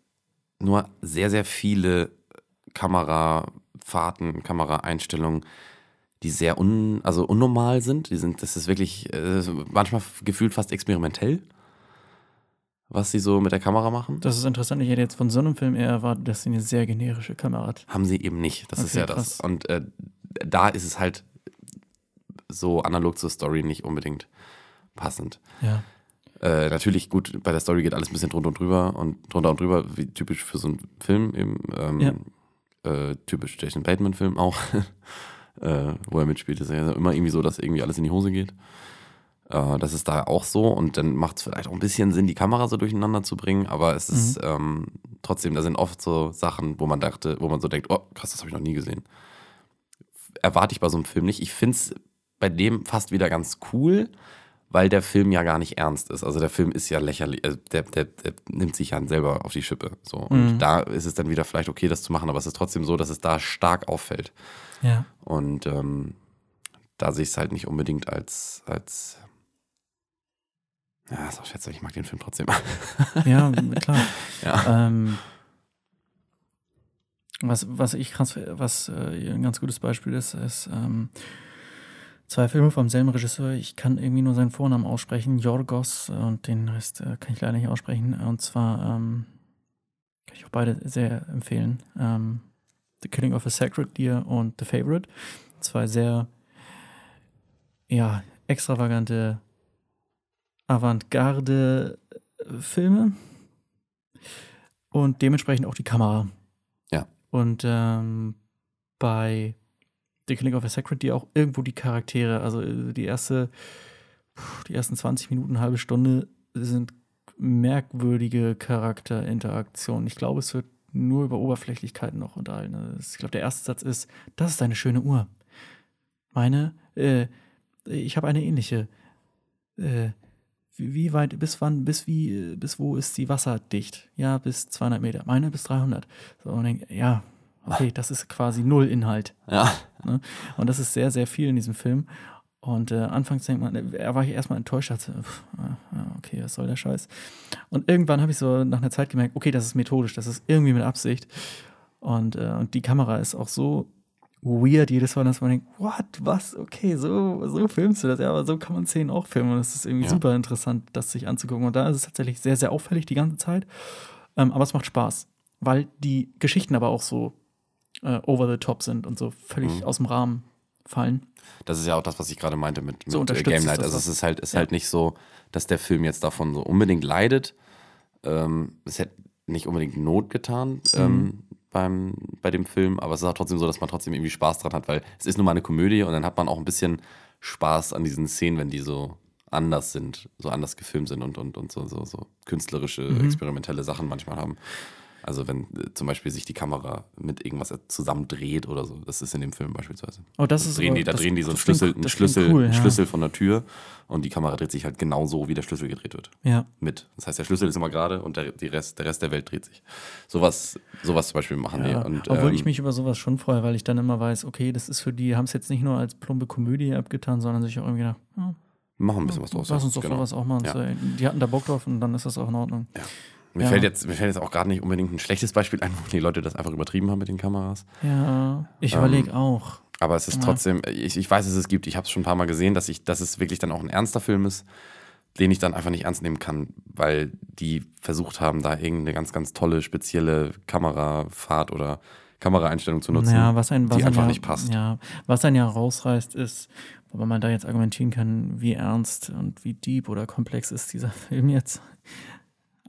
nur sehr, sehr viele Kamerafahrten, Kameraeinstellungen, die sehr un, also unnormal sind. Die sind, das ist wirklich äh, manchmal gefühlt fast experimentell was sie so mit der Kamera machen. Das ist interessant. Ich hätte jetzt von so einem Film eher erwartet, dass sie eine sehr generische Kamera hat. Haben sie eben nicht. Das okay, ist ja krass. das. Und äh, da ist es halt so analog zur Story nicht unbedingt passend. Ja. Äh, natürlich, gut, bei der Story geht alles ein bisschen drunter und drüber und drunter und drüber, wie typisch für so einen Film eben. Ähm, ja. äh, typisch Jason Bateman-Film auch, äh, wo er mitspielt. Ist ja immer irgendwie so, dass irgendwie alles in die Hose geht. Äh, das ist da auch so und dann macht es vielleicht auch ein bisschen Sinn, die Kamera so durcheinander zu bringen, aber es ist mhm. ähm, trotzdem, da sind oft so Sachen, wo man dachte, wo man so denkt, oh krass, das habe ich noch nie gesehen. Erwarte ich bei so einem Film nicht. Ich finde es bei dem fast wieder ganz cool, weil der Film ja gar nicht ernst ist. Also der Film ist ja lächerlich, also der, der, der nimmt sich ja selber auf die Schippe. So. Und Mhm. da ist es dann wieder vielleicht okay, das zu machen, aber es ist trotzdem so, dass es da stark auffällt. Ja. Und ähm, da sehe ich es halt nicht unbedingt als, als ja, ist auch schätze, ich mag den Film trotzdem. Ja, klar. ja. Ähm, was, was ich krass, was äh, ein ganz gutes Beispiel ist, ist ähm, zwei Filme vom selben Regisseur. Ich kann irgendwie nur seinen Vornamen aussprechen, Jorgos, und den Rest äh, kann ich leider nicht aussprechen. Und zwar ähm, kann ich auch beide sehr empfehlen. Ähm, The Killing of a Sacred Deer und The Favorite. Zwei sehr, ja, extravagante Avantgarde-Filme und dementsprechend auch die Kamera. Ja. Und ähm, bei The Killing of a Sacred Deer auch irgendwo die Charaktere, also äh, die erste, die ersten 20 Minuten, halbe Stunde sind merkwürdige Charakterinteraktionen. Ich glaube, es wird nur über Oberflächlichkeiten noch unterhalten. Ich glaube, der erste Satz ist, das ist eine schöne Uhr. Meine, äh, ich habe eine ähnliche. Äh, wie weit, bis wann, bis wie, bis wo ist sie wasserdicht? Ja, bis 200 Meter. Meine bis 300. So, und denke, ja, okay, das ist quasi null Inhalt. Ja. Ne? Und das ist sehr, sehr viel in diesem Film. Und äh, anfangs denkt man, er war ich erstmal enttäuscht, hatte, pff, okay, was soll der Scheiß? Und irgendwann habe ich so nach einer Zeit gemerkt, okay, das ist methodisch, das ist irgendwie mit Absicht. Und, äh, und die Kamera ist auch so weird jedes Mal, dass man denkt, what, was, okay, so, so filmst du das, ja, aber so kann man Szenen auch filmen und es ist irgendwie Ja. super interessant, das sich anzugucken. Und da ist es tatsächlich sehr, sehr auffällig die ganze Zeit, ähm, aber es macht Spaß, weil die Geschichten aber auch so äh, over the top sind und so völlig Mhm. aus dem Rahmen fallen. Das ist ja auch das, was ich gerade meinte mit, So mit äh, unterstützt Game Night. Also es ist halt, ist Ja. halt nicht so, dass der Film jetzt davon so unbedingt leidet. Ähm, es hätte nicht unbedingt Not getan ähm, Mhm. beim, bei dem Film, aber es ist auch trotzdem so, dass man trotzdem irgendwie Spaß dran hat, weil es ist nun mal eine Komödie und dann hat man auch ein bisschen Spaß an diesen Szenen, wenn die so anders sind, so anders gefilmt sind und, und, und so, so, so künstlerische, Mhm. experimentelle Sachen manchmal haben. Also wenn äh, zum Beispiel sich die Kamera mit irgendwas zusammendreht oder so, das ist in dem Film beispielsweise. Oh, das Da ist drehen aber- die, da das- drehen die so einen Schlüssel, einen Schlüssel, cool, ja. Schlüssel von der Tür und die Kamera dreht sich halt genau so, wie der Schlüssel gedreht wird. Ja, Mit. Das heißt, der Schlüssel ist immer gerade und der, die Rest, der Rest der Welt dreht sich. Sowas, sowas zum Beispiel machen ja. die. Und, obwohl ähm, ich mich über sowas schon freue, weil ich dann immer weiß, okay, das ist für die, haben es jetzt nicht nur als plumpe Komödie abgetan, sondern sich auch irgendwie gedacht, hm, machen ein bisschen was draus. lass uns doch genau. sowas auch machen. Ja. Die hatten da Bock drauf und dann ist das auch in Ordnung. Mir, Ja. fällt jetzt, mir fällt jetzt auch gerade nicht unbedingt ein schlechtes Beispiel ein, wo die Leute das einfach übertrieben haben mit den Kameras. Ja, ich Ähm, überlege auch. Aber es ist Ja. trotzdem, ich, ich weiß, dass es gibt, ich habe es schon ein paar Mal gesehen, dass, ich, dass es wirklich dann auch ein ernster Film ist, den ich dann einfach nicht ernst nehmen kann, weil die versucht haben, da irgendeine ganz, ganz tolle, spezielle Kamerafahrt oder Kameraeinstellung zu nutzen, ja, was ein, was die ein einfach ja, nicht passt. Ja, was ein ja rausreißt, ist, wobei man da jetzt argumentieren kann, wie ernst und wie deep oder komplex ist dieser Film jetzt.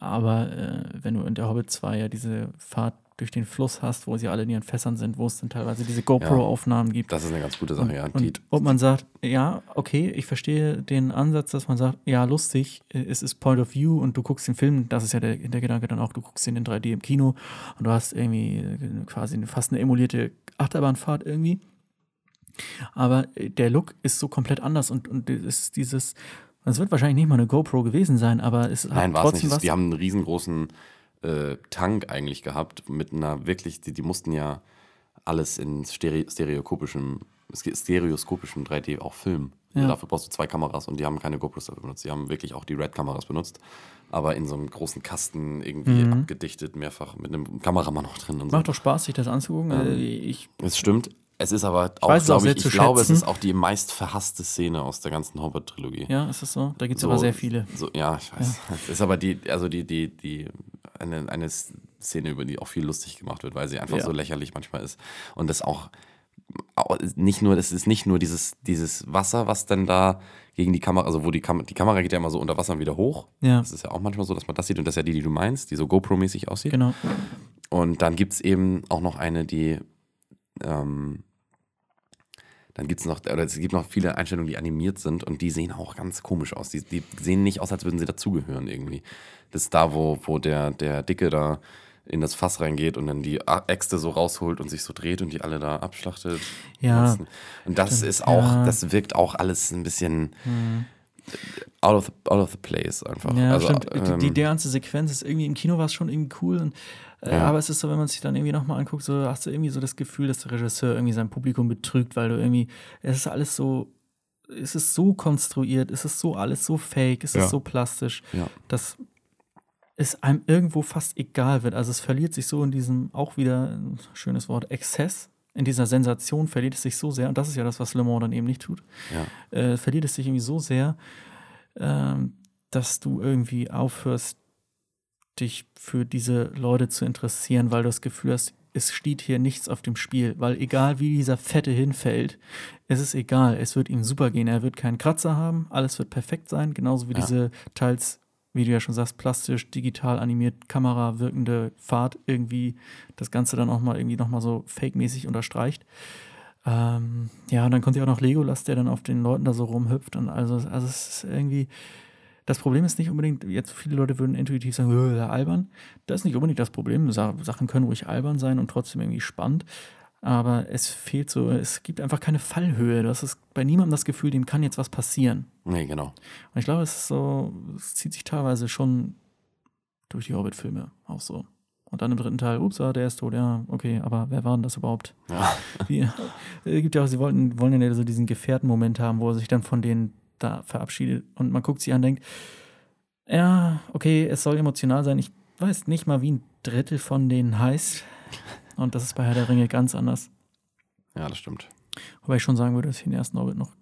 Aber äh, wenn du in der Hobbit 2 ja diese Fahrt durch den Fluss hast, wo sie alle in ihren Fässern sind, wo es dann teilweise diese GoPro-Aufnahmen gibt. Das ist eine ganz gute Sache, ja. Und, und man sagt, ja, okay, ich verstehe den Ansatz, dass man sagt, ja, lustig, äh, es ist Point of View und du guckst den Film, das ist ja der, der Gedanke dann auch, du guckst ihn in 3D im Kino und du hast irgendwie äh, quasi fast eine emulierte Achterbahnfahrt irgendwie. Aber äh, der Look ist so komplett anders und, und es ist dieses, es wird wahrscheinlich nicht mal eine GoPro gewesen sein, aber es nein, war es nicht. was. Die haben einen riesengroßen äh, Tank eigentlich gehabt mit einer wirklich, die, die mussten ja alles in Stere stereoskopischem, stereoskopischem 3D auch filmen. Ja. dafür brauchst du zwei Kameras und die haben keine GoPros dafür benutzt. Die haben wirklich auch die Red-Kameras benutzt, aber in so einem großen Kasten irgendwie Mhm. abgedichtet, mehrfach mit einem Kameramann noch drin und so. Macht doch Spaß, sich das anzugucken. Äh, Ich, Es stimmt. Es ist aber auch, glaube ich, ich glaube, es ist auch die meist verhasste Szene aus der ganzen Hobbit-Trilogie. ja, ist das so? Da gibt es So- aber sehr viele. So, ja, ich weiß. Es ist aber die, also die, die, die, eine, eine Szene, über die auch viel lustig gemacht wird, weil sie einfach Ja. so lächerlich manchmal ist. Und das auch, auch nicht nur, das ist nicht nur dieses, dieses Wasser, was dann da gegen die Kamera, also wo die Kamera, die Kamera geht ja immer so unter Wasser wieder hoch. Ja. Das ist ja auch manchmal so, dass man das sieht und das ist ja die, die du meinst, die so GoPro-mäßig aussieht. Genau. Und dann gibt es eben auch noch eine, die, ähm, dann gibt es noch, oder es gibt noch viele Einstellungen, die animiert sind und die sehen auch ganz komisch aus. Die, die sehen nicht aus, als würden sie dazugehören irgendwie. Das ist da, wo, wo der, der Dicke da in das Fass reingeht und dann die Äxte so rausholt und sich so dreht und die alle da abschlachtet. Ja. Und das Stimmt, ist auch, ja. Das wirkt auch alles ein bisschen out, of the, out of the place einfach. Ja, also, stimmt. die, die, ähm, die ganze Sequenz ist irgendwie im Kino war es schon irgendwie cool. Und, äh, Ja. Aber es ist so, wenn man sich dann irgendwie nochmal anguckt, so hast du irgendwie so das Gefühl, dass der Regisseur irgendwie sein Publikum betrügt, weil du irgendwie, es ist alles so, es ist so konstruiert, es ist so alles so fake, es Ja. ist so plastisch, Ja. dass es einem irgendwo fast egal wird. Also es verliert sich so in diesem, auch wieder ein schönes Wort, Exzess. In dieser Sensation verliert es sich so sehr, und das ist ja das, was Le Mans dann eben nicht tut äh, verliert es sich irgendwie so sehr, ähm, dass du irgendwie aufhörst, dich für diese Leute zu interessieren, weil du das Gefühl hast, es steht hier nichts auf dem Spiel, weil egal wie dieser Fette hinfällt, es ist egal, es wird ihm super gehen, er wird keinen Kratzer haben, alles wird perfekt sein, genauso wie Ja. diese teils, wie du ja schon sagst, plastisch, digital animiert, Kamera wirkende Fahrt irgendwie das Ganze dann auch mal irgendwie nochmal so fake-mäßig unterstreicht. Ähm, ja, und dann kommt ja auch noch Legolas, der dann auf den Leuten da so rumhüpft. Und also, also es ist irgendwie. Das Problem ist nicht unbedingt, jetzt viele Leute würden intuitiv sagen, "Äh, albern. Das ist nicht unbedingt das Problem. Sa Sachen können ruhig albern sein und trotzdem irgendwie spannend. Aber es fehlt so, es gibt einfach keine Fallhöhe. Du hast bei niemandem das Gefühl, dem kann jetzt was passieren. Nee, genau. Und ich glaube, es ist so, es zieht sich teilweise schon durch die Hobbit-Filme auch so. Und dann im dritten Teil, ups, ah, der ist tot, ja, okay, aber wer war denn das überhaupt? Ja. Wie, äh, gibt ja auch, sie wollten, wollen ja so diesen Gefährten-Moment haben, wo er sich dann von denen da verabschiedet und man guckt sie an und denkt, ja, okay, es soll emotional sein. Ich weiß nicht mal, wie ein Drittel von denen heißt. Und das ist bei Herr der Ringe ganz anders. ja, das stimmt. Wobei ich schon sagen würde, dass ich den ersten Hobbit noch,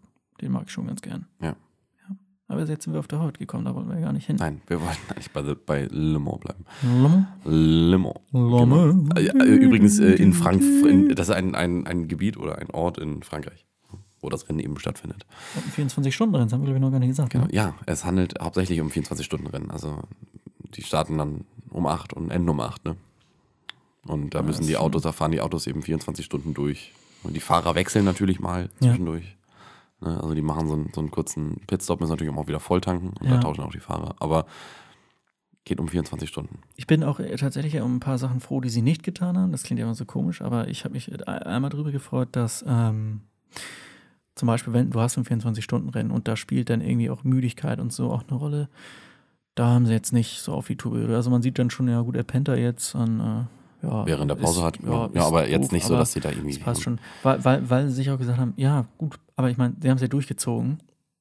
den mag ich schon ganz gern. Ja. Ja. Aber jetzt sind wir auf der Hobbit gekommen, da wollten wir gar nicht hin. Nein, wir wollten eigentlich bei, bei Le Mans bleiben. Le Mans. Lomme. Äh, ja, äh, Übrigens äh, in Frankfurt, das ist ein, ein, ein Gebiet oder ein Ort in Frankreich, wo das Rennen eben stattfindet. Und ein 24-Stunden-Rennen, das haben wir, glaube ich, noch gar nicht gesagt. Genau. Ne? Ja, es handelt hauptsächlich um 24-Stunden-Rennen. Also die starten dann um 8 und enden um 8, ne? Und da Ja, müssen die Autos, da fahren die Autos eben 24 Stunden durch. Und die Fahrer wechseln natürlich mal Ja. zwischendurch. Ne? Also die machen so einen, so einen kurzen Pitstop, müssen natürlich auch mal wieder voll tanken und Ja. da tauschen auch die Fahrer. Aber geht um 24 Stunden. Ich bin auch äh, tatsächlich um ein paar Sachen froh, die sie nicht getan haben. Das klingt ja immer so komisch, aber ich habe mich äh, einmal darüber gefreut, dass ähm, zum Beispiel, wenn du hast ein 24-Stunden-Rennen und da spielt dann irgendwie auch Müdigkeit und so auch eine Rolle, da haben sie jetzt nicht so auf die Tube. Also man sieht dann schon, ja gut, er pennt da jetzt an, äh, ja, Während der Pause ist- hat. Ja, ja aber jetzt doof, nicht so, dass sie da irgendwie. Das passt schon. Weil, weil, weil sie sich auch gesagt haben, ja, gut, aber ich meine, sie haben es ja durchgezogen.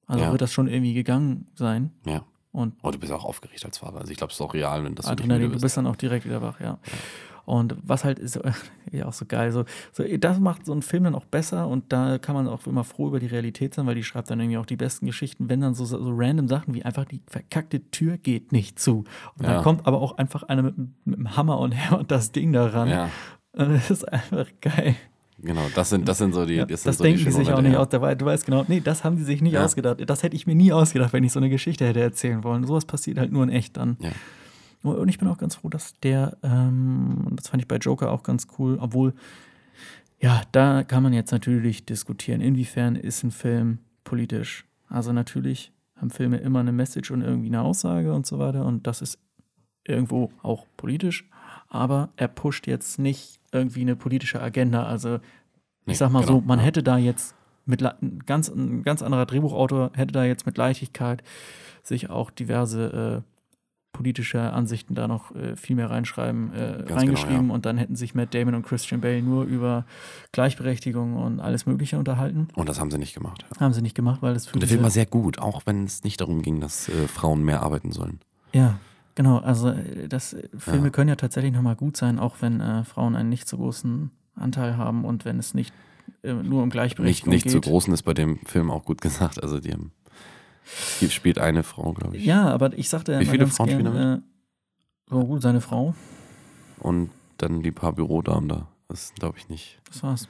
Also Ja. wird das schon irgendwie gegangen sein. Ja. Und Oh, du bist auch aufgeregt als Vater. Also ich glaube, es ist auch real, wenn das du Adrenalin, müde du bist. bist dann auch direkt wieder wach, ja. Und was halt ist ja auch so geil, so, so das macht so einen Film dann auch besser und da kann man auch immer froh über die Realität sein, weil die schreibt dann irgendwie auch die besten Geschichten, wenn dann so, so random Sachen wie einfach die verkackte Tür geht nicht zu. Und Ja. dann kommt aber auch einfach einer mit, mit einem Hammer und hämmert das Ding da ran. Ja, Und das ist einfach geil. genau. Das sind, das sind so die, Ja, das das sind so denken die sich auch nicht ja. aus. Dabei, du weißt genau, nee, das haben die sich nicht Ja. ausgedacht. Das hätte ich mir nie ausgedacht, wenn ich so eine Geschichte hätte erzählen wollen. Sowas passiert halt nur in echt dann. Ja. Und ich bin auch ganz froh, dass der, ähm, das fand ich bei Joker auch ganz cool, obwohl, ja, da kann man jetzt natürlich diskutieren, inwiefern ist ein Film politisch. Also natürlich haben Filme immer eine Message und irgendwie eine Aussage und so weiter und das ist irgendwo auch politisch, aber er pusht jetzt nicht irgendwie eine politische Agenda. Also Nee, ich sag mal genau, so, man ja. hätte da jetzt mit ganz, ein ganz anderer Drehbuchautor hätte da jetzt mit Leichtigkeit sich auch diverse äh, politische Ansichten da noch äh, viel mehr reinschreiben, äh, genau, reingeschrieben ja. und dann hätten sich Matt Damon und Christian Bale nur über Gleichberechtigung und alles Mögliche unterhalten. Und das haben sie nicht gemacht. Ja. Haben sie nicht gemacht, weil es für Und der Film war sehr gut, auch wenn es nicht darum ging, dass äh, Frauen mehr arbeiten sollen. Ja, genau. Also äh, das äh, Filme Ja. können ja tatsächlich nochmal gut sein, auch wenn äh, Frauen einen nicht so großen Anteil haben und wenn es nicht nur um Nicht, Gleichberechtigung nicht geht. zu großen ist bei dem Film auch gut gesagt. Also die haben, es spielt eine Frau, glaube ich. Ja, aber ich sagte ja Wie viele Frauen gern, spielen äh, so gut, seine Frau, Und dann die paar Bürodamen da. Das glaube ich nicht. das war's.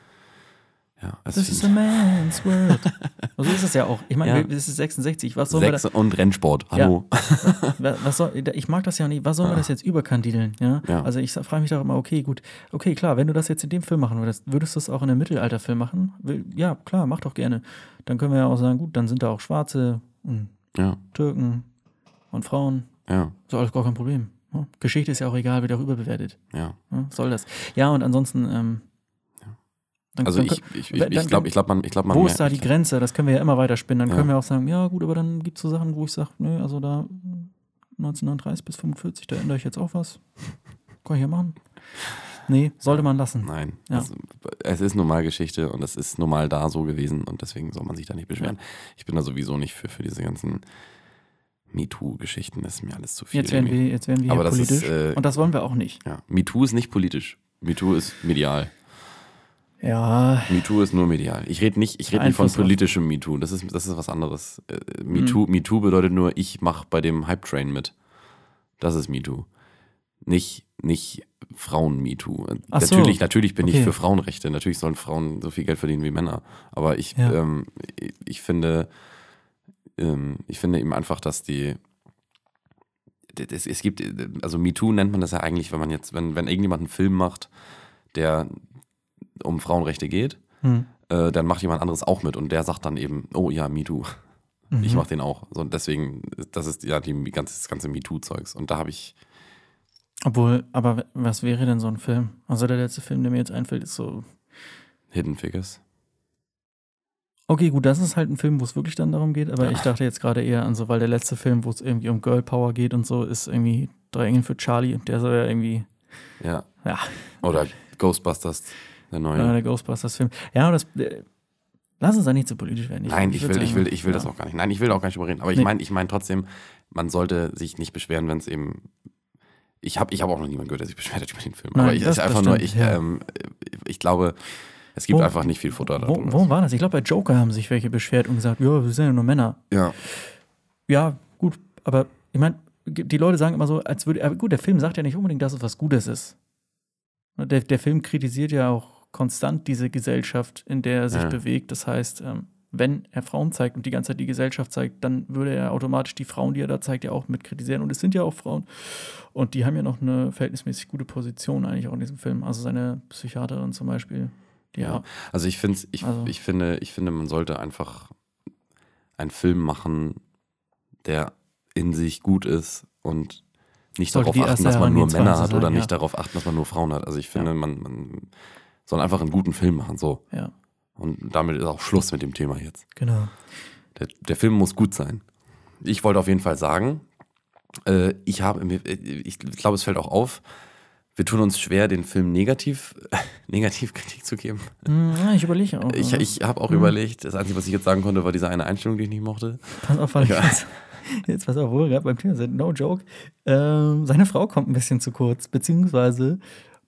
Ja, es This is a man's world. so ist es ja auch. Ich meine, Ja. das ist 66. Was soll sechs und Rennsport. Hallo. Wa- Was soll, ich mag das ja nicht. Was soll man das jetzt überkandideln? Ja? Ja. Also ich frage mich doch immer, okay, gut, okay, klar, wenn du das jetzt in dem Film machen würdest, würdest du es auch in einem Mittelalterfilm machen? Ja, klar, mach doch gerne. Dann können wir ja auch sagen, gut, dann sind da auch Schwarze und Ja, Türken und Frauen. ja, Ist alles gar kein Problem. Ja? Geschichte ist ja auch egal, wird auch überbewertet. ja. Ja? Soll das. Ja, und ansonsten, ähm, dann, Also dann, ich, ich, ich, ich glaube, ich glaub, man, ich glaub, man wo ist da die Grenze? Das können wir ja immer weiter spinnen. Dann Ja. können wir auch sagen, ja gut, aber dann gibt es so Sachen, wo ich sage, nö, also da 1939 bis 45, da ändere ich jetzt auch was. Kann ich ja machen. Nee, sollte man lassen. Nein, Ja. es, es ist normal Geschichte und es ist normal da so gewesen und deswegen soll man sich da nicht beschweren. Ich bin da sowieso nicht für, für diese ganzen MeToo-Geschichten, das ist mir alles zu viel. Jetzt werden wir, jetzt werden wir Aber hier das ist, politisch. äh, und das wollen wir auch nicht. Ja, MeToo ist nicht politisch. MeToo ist medial. Ja, MeToo ist nur medial. Ich rede nicht, ich nicht von politischem MeToo. Das ist, das ist was anderes. Äh, MeToo, Mhm. MeToo bedeutet nur, ich mache bei dem Hype-Train mit. Das ist MeToo. Nicht, nicht Frauen-MeToo. So. Natürlich, natürlich bin Okay. ich für Frauenrechte. Natürlich sollen Frauen so viel Geld verdienen wie Männer. Aber ich, Ja. ähm, ich, ich finde, ähm, ich finde eben einfach, dass die es, es gibt, also MeToo nennt man das ja eigentlich, wenn man jetzt, wenn, wenn irgendjemand einen Film macht, der um Frauenrechte geht, hm. äh, dann macht jemand anderes auch mit und der sagt dann eben, oh ja, MeToo. Ich Mhm. mach den auch. So, und deswegen, das ist ja die ganze, das ganze MeToo-Zeugs. Und da habe ich, Obwohl, aber was wäre denn so ein Film? Also der letzte Film, der mir jetzt einfällt, ist so. Hidden Figures. Okay, gut, das ist halt ein Film, wo es wirklich dann darum geht, aber ich dachte jetzt gerade eher an so, weil der letzte Film, wo es irgendwie um Girl Power geht und so, ist irgendwie Drei Engel für Charlie und der soll ja irgendwie, Ja. ja, Oder Ghostbusters, der neue. äh, der Ghostbusters-Film. Ja, das. Äh, lass uns da nicht so politisch werden. Nein, ich will, ich sagen, will, ich will das ja. auch gar nicht. Nein, ich will auch gar nicht drüber reden. Aber ich Nee. meine, ich meine trotzdem, man sollte sich nicht beschweren, wenn es eben. Ich habe ich hab auch noch niemanden gehört, der sich beschwert hat über den Film. Nein, aber ich, das- ist einfach nur, ich, ja. ähm, ich glaube, es gibt Wo- einfach nicht viel Futter da Wo, wo war das? Ich glaube, bei Joker haben sich welche beschwert und gesagt, ja, wir sind ja nur Männer. Ja, Ja, gut, aber ich meine, die Leute sagen immer so, als würde, aber gut, der Film sagt ja nicht unbedingt, dass es was Gutes ist. Der, der Film kritisiert ja auch konstant diese Gesellschaft, in der er sich Ja. bewegt. Das heißt, ähm, wenn er Frauen zeigt und die ganze Zeit die Gesellschaft zeigt, dann würde er automatisch die Frauen, die er da zeigt, ja auch mit kritisieren. Und es sind ja auch Frauen. Und die haben ja noch eine verhältnismäßig gute Position eigentlich auch in diesem Film. Also seine Psychiaterin zum Beispiel. Ja. Also ich, find's, ich, Also- ich, finde, ich finde, man sollte einfach einen Film machen, der in sich gut ist und nicht Sollte darauf achten, dass man nur Männer hat oder sein, nicht ja. darauf achten, dass man nur Frauen hat. Also ich finde, Ja. man, man soll einfach einen guten Film machen. So. ja, Und damit ist auch Schluss mit dem Thema jetzt. genau. Der, der Film muss gut sein. Ich wollte auf jeden Fall sagen, äh, ich habe, mir- ich glaube, es fällt auch auf, wir tun uns schwer, den Film negativ, negativ Kritik zu geben. Hm, ja, ich überlege auch. Ich, ich habe auch Mhm. überlegt, das Einzige, was ich jetzt sagen konnte, war diese eine Einstellung, die ich nicht mochte. Pass auf, ich Ja. jetzt, Jetzt pass auf, wo wir gerade beim Thema sind, no joke. Ähm, seine Frau kommt ein bisschen zu kurz, beziehungsweise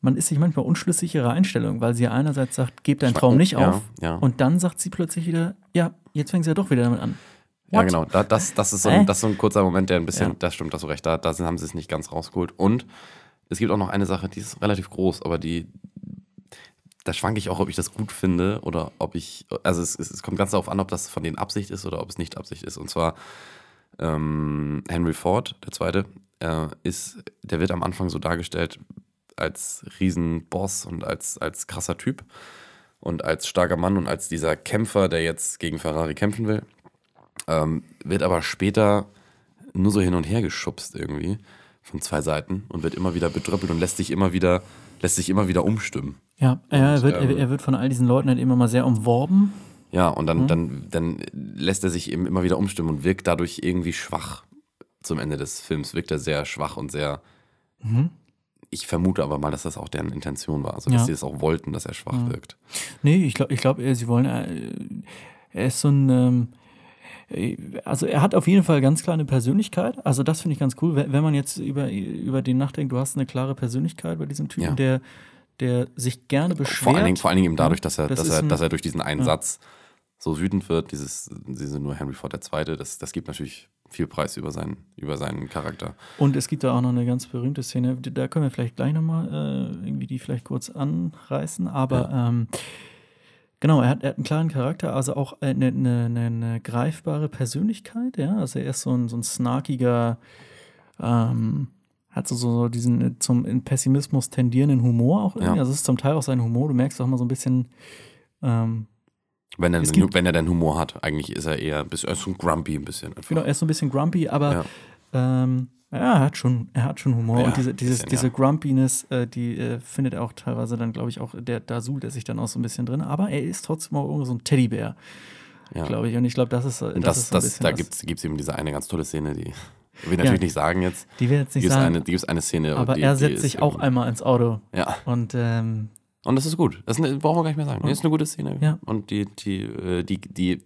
man ist sich manchmal unschlüssig ihrer Einstellung, weil sie ja einerseits sagt, gib deinen Traum nicht Ja, auf. ja. Und dann sagt sie plötzlich wieder, ja, jetzt fängt sie ja doch wieder damit an. Ja, What? genau. Da, das, das, ist so ein, das ist so ein kurzer Moment, der ein bisschen, Ja. das stimmt, das so recht, da, da haben sie es nicht ganz rausgeholt. Und es gibt auch noch eine Sache, die ist relativ groß, aber die, da schwanke ich auch, ob ich das gut finde oder ob ich, also es, es, es kommt ganz darauf an, ob das von denen Absicht ist oder ob es nicht Absicht ist. Und zwar ähm, Henry Ford, der Zweite, äh, ist, der wird am Anfang so dargestellt als Riesenboss und als, als krasser Typ und als starker Mann und als dieser Kämpfer, der jetzt gegen Ferrari kämpfen will. Ähm, wird aber später nur so hin und her geschubst irgendwie von zwei Seiten und wird immer wieder bedröppelt und lässt sich immer wieder, lässt sich immer wieder umstimmen. Ja, er Und, wird, ähm, er wird von all diesen Leuten halt immer mal sehr umworben. Ja, und Mhm. dann, dann, dann lässt er sich eben immer wieder umstimmen und wirkt dadurch irgendwie schwach. Zum Ende des Films wirkt er sehr schwach und sehr. Ich vermute aber mal, dass das auch deren Intention war. Also, dass. Ja. Sie es auch wollten, dass er schwach wirkt. Nee, ich glaube, ich glaub, sie wollen, äh, er ist so ein, ähm, äh, also er hat auf jeden Fall ganz klar eine Persönlichkeit. Also das finde ich ganz cool, wenn man jetzt über, über den nachdenkt, du hast eine klare Persönlichkeit bei diesem Typen, Ja. der, der sich gerne beschwert. Vor allen, Dingen, vor allen Dingen eben dadurch, dass er, Das dass er, ein- dass er durch diesen einen ja. Satz so wütend wird, dieses, diese nur Henry Ford II, das, das gibt natürlich viel Preis über seinen, über seinen Charakter. Und es gibt da auch noch eine ganz berühmte Szene, da können wir vielleicht gleich nochmal äh, irgendwie die vielleicht kurz anreißen, aber ähm, genau, er hat, er hat einen klaren Charakter, also auch eine, eine, eine, greifbare Persönlichkeit, ja, also er ist so ein, so ein snarkiger, ähm, hat so, so diesen äh, zum Pessimismus tendierenden Humor auch irgendwie, Ja. also es ist zum Teil auch sein Humor, du merkst auch mal so ein bisschen, ähm, Wenn er, Es den, gibt- wenn er den Humor hat, eigentlich ist er eher ein bisschen, er ist so ein grumpy ein bisschen. Einfach. Genau, er ist so ein bisschen grumpy, aber Ja. ähm, ja, er hat schon, er hat schon Humor Ja, und diese, dieses, bisschen, diese. Grumpiness, äh, die äh, findet er auch teilweise dann, glaube ich, auch, der, da suhlt er sich dann auch so ein bisschen drin. Aber er ist trotzdem auch irgendwie so ein Teddybär, Ja. glaube ich. Und ich glaube, das ist, äh, das, das, ist das, da gibt es eben diese eine ganz tolle Szene, die will ich natürlich nicht sagen jetzt. Die will jetzt Die nicht gibt sagen, eine, die gibt's eine Szene. aber die, er die setzt sich auch einmal ins Auto Ja, und ähm, und das ist gut. Das eine, brauchen wir gar nicht mehr sagen. Das ist eine gute Szene. Ja. Und die, die, äh, die, die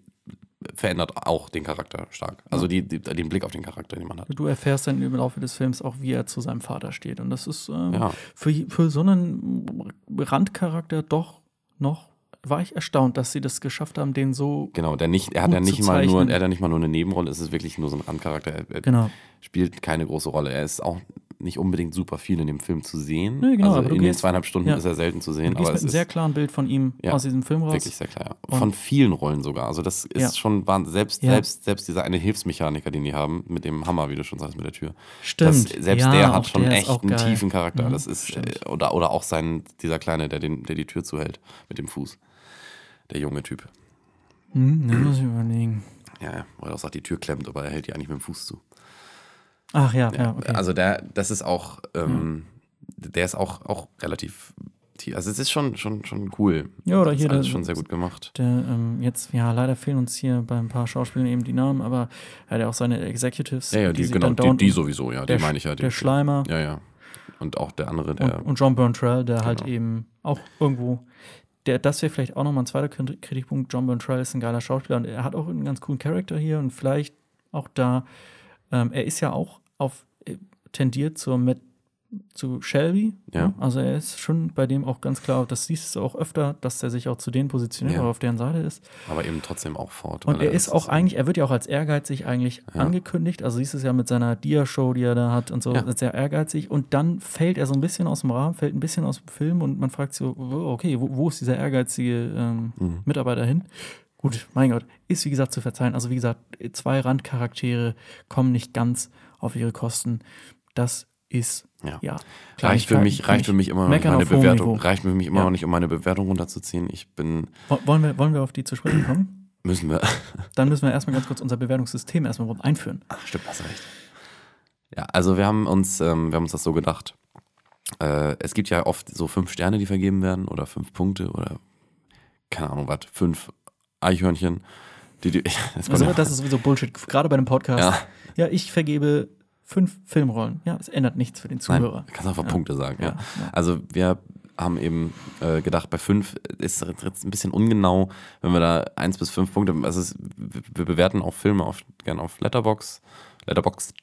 verändert auch den Charakter stark. Also die, die, den Blick auf den Charakter, den man hat. du erfährst dann im Laufe des Films auch, wie er zu seinem Vater steht. Und das ist ähm, Ja. für, für so einen Randcharakter doch noch, war ich erstaunt, dass sie das geschafft haben, den so Genau, der nicht, er hat ja nicht mal nur, er hat ja nicht mal nur eine Nebenrolle, es ist wirklich nur so ein Randcharakter. Er, er Genau. spielt keine große Rolle. Er ist auch nicht unbedingt super viel in dem Film zu sehen. Nee, genau, also aber du in den gehst- zweieinhalb Stunden ja. ist er selten zu Du sehen, gehst aber mit einem sehr klaren Bild von ihm Ja, aus diesem Film raus. wirklich sehr klar. Ja. Von vielen Rollen sogar. Also das ist schon. Selbst, selbst, selbst dieser eine Hilfsmechaniker, den die haben, mit dem Hammer, wie du schon sagst, mit der Tür. Stimmt. Das, selbst der hat schon der echt einen geil. tiefen Charakter. Mhm, das ist, stimmt. äh, oder, oder auch sein, dieser Kleine, der, den, der die Tür zuhält mit dem Fuß. Der junge Typ. Hm, muss ich überlegen. Ja, ja. Wo er auch sagt, die Tür klemmt, aber er hält die eigentlich mit dem Fuß zu. Ach ja, ja, okay. Also der, das ist auch, ähm, der ist auch, auch relativ tief. Also es ist schon, schon, schon cool. Ja, oder das hier ist alles der- schon sehr gut gemacht. der, ähm, jetzt, ja, leider fehlen uns hier bei ein paar Schauspielern eben die Namen, aber er hat ja auch seine Executives. Ja, ja, die, sich genau, die, die sowieso, ja, der, die meine ich ja. Die, Der Schleimer Ja, ja. Und auch der andere, der. und, und John Berntrell, der halt Genau. eben auch irgendwo, der, das wäre vielleicht auch nochmal ein zweiter Krit- Kritikpunkt. John Berntrell ist ein geiler Schauspieler und er hat auch einen ganz coolen Charakter hier und vielleicht auch da, ähm, er ist ja auch auf, äh, tendiert zur Met zu Shelby. Ja. Also er ist schon bei dem auch ganz klar, das siehst du auch öfter, dass er sich auch zu denen positioniert, Ja. aber auf deren Seite ist. aber eben trotzdem auch fort. Und er ist auch eigentlich, er wird ja auch als ehrgeizig eigentlich Ja. angekündigt. Also siehst du es ja mit seiner Dia-Show, die er da hat und so, Ja. sehr ehrgeizig. Und dann fällt er so ein bisschen aus dem Rahmen, fällt ein bisschen aus dem Film und man fragt sich so, okay, wo, wo ist dieser ehrgeizige ähm, Mhm. Mitarbeiter hin? Gut, mein Gott, ist wie gesagt zu verzeihen. Also wie gesagt, zwei Randcharaktere kommen nicht ganz auf ihre Kosten. Das ist, Ja. ja. Reicht für mich, reicht für mich immer noch meine Bewertung. Niveau. Reicht für mich immer Ja. noch nicht, um meine Bewertung runterzuziehen. Ich bin, Wo- Wollen wir, wollen wir auf die zu sprechen kommen? müssen wir. Dann müssen wir erstmal ganz kurz unser Bewertungssystem erstmal einführen. Ach, stimmt, hast recht. Ja, also wir haben uns, ähm, wir haben uns das so gedacht. Äh, es gibt ja oft so fünf Sterne, die vergeben werden oder fünf Punkte oder keine Ahnung was, fünf Eichhörnchen. Die, die, das Also, das ist sowieso Bullshit, gerade bei einem Podcast. Ja. Ja, ich vergebe fünf Filmrollen. Ja, es ändert nichts für den Nein, Zuhörer. du kannst einfach Ja. Punkte sagen. Ja. Ja. Also wir haben eben äh, gedacht, bei fünf ist es jetzt ein bisschen ungenau, wenn wir da eins bis fünf Punkte, also es, wir bewerten auch Filme auf, gerne auf Letterbox, Letterbox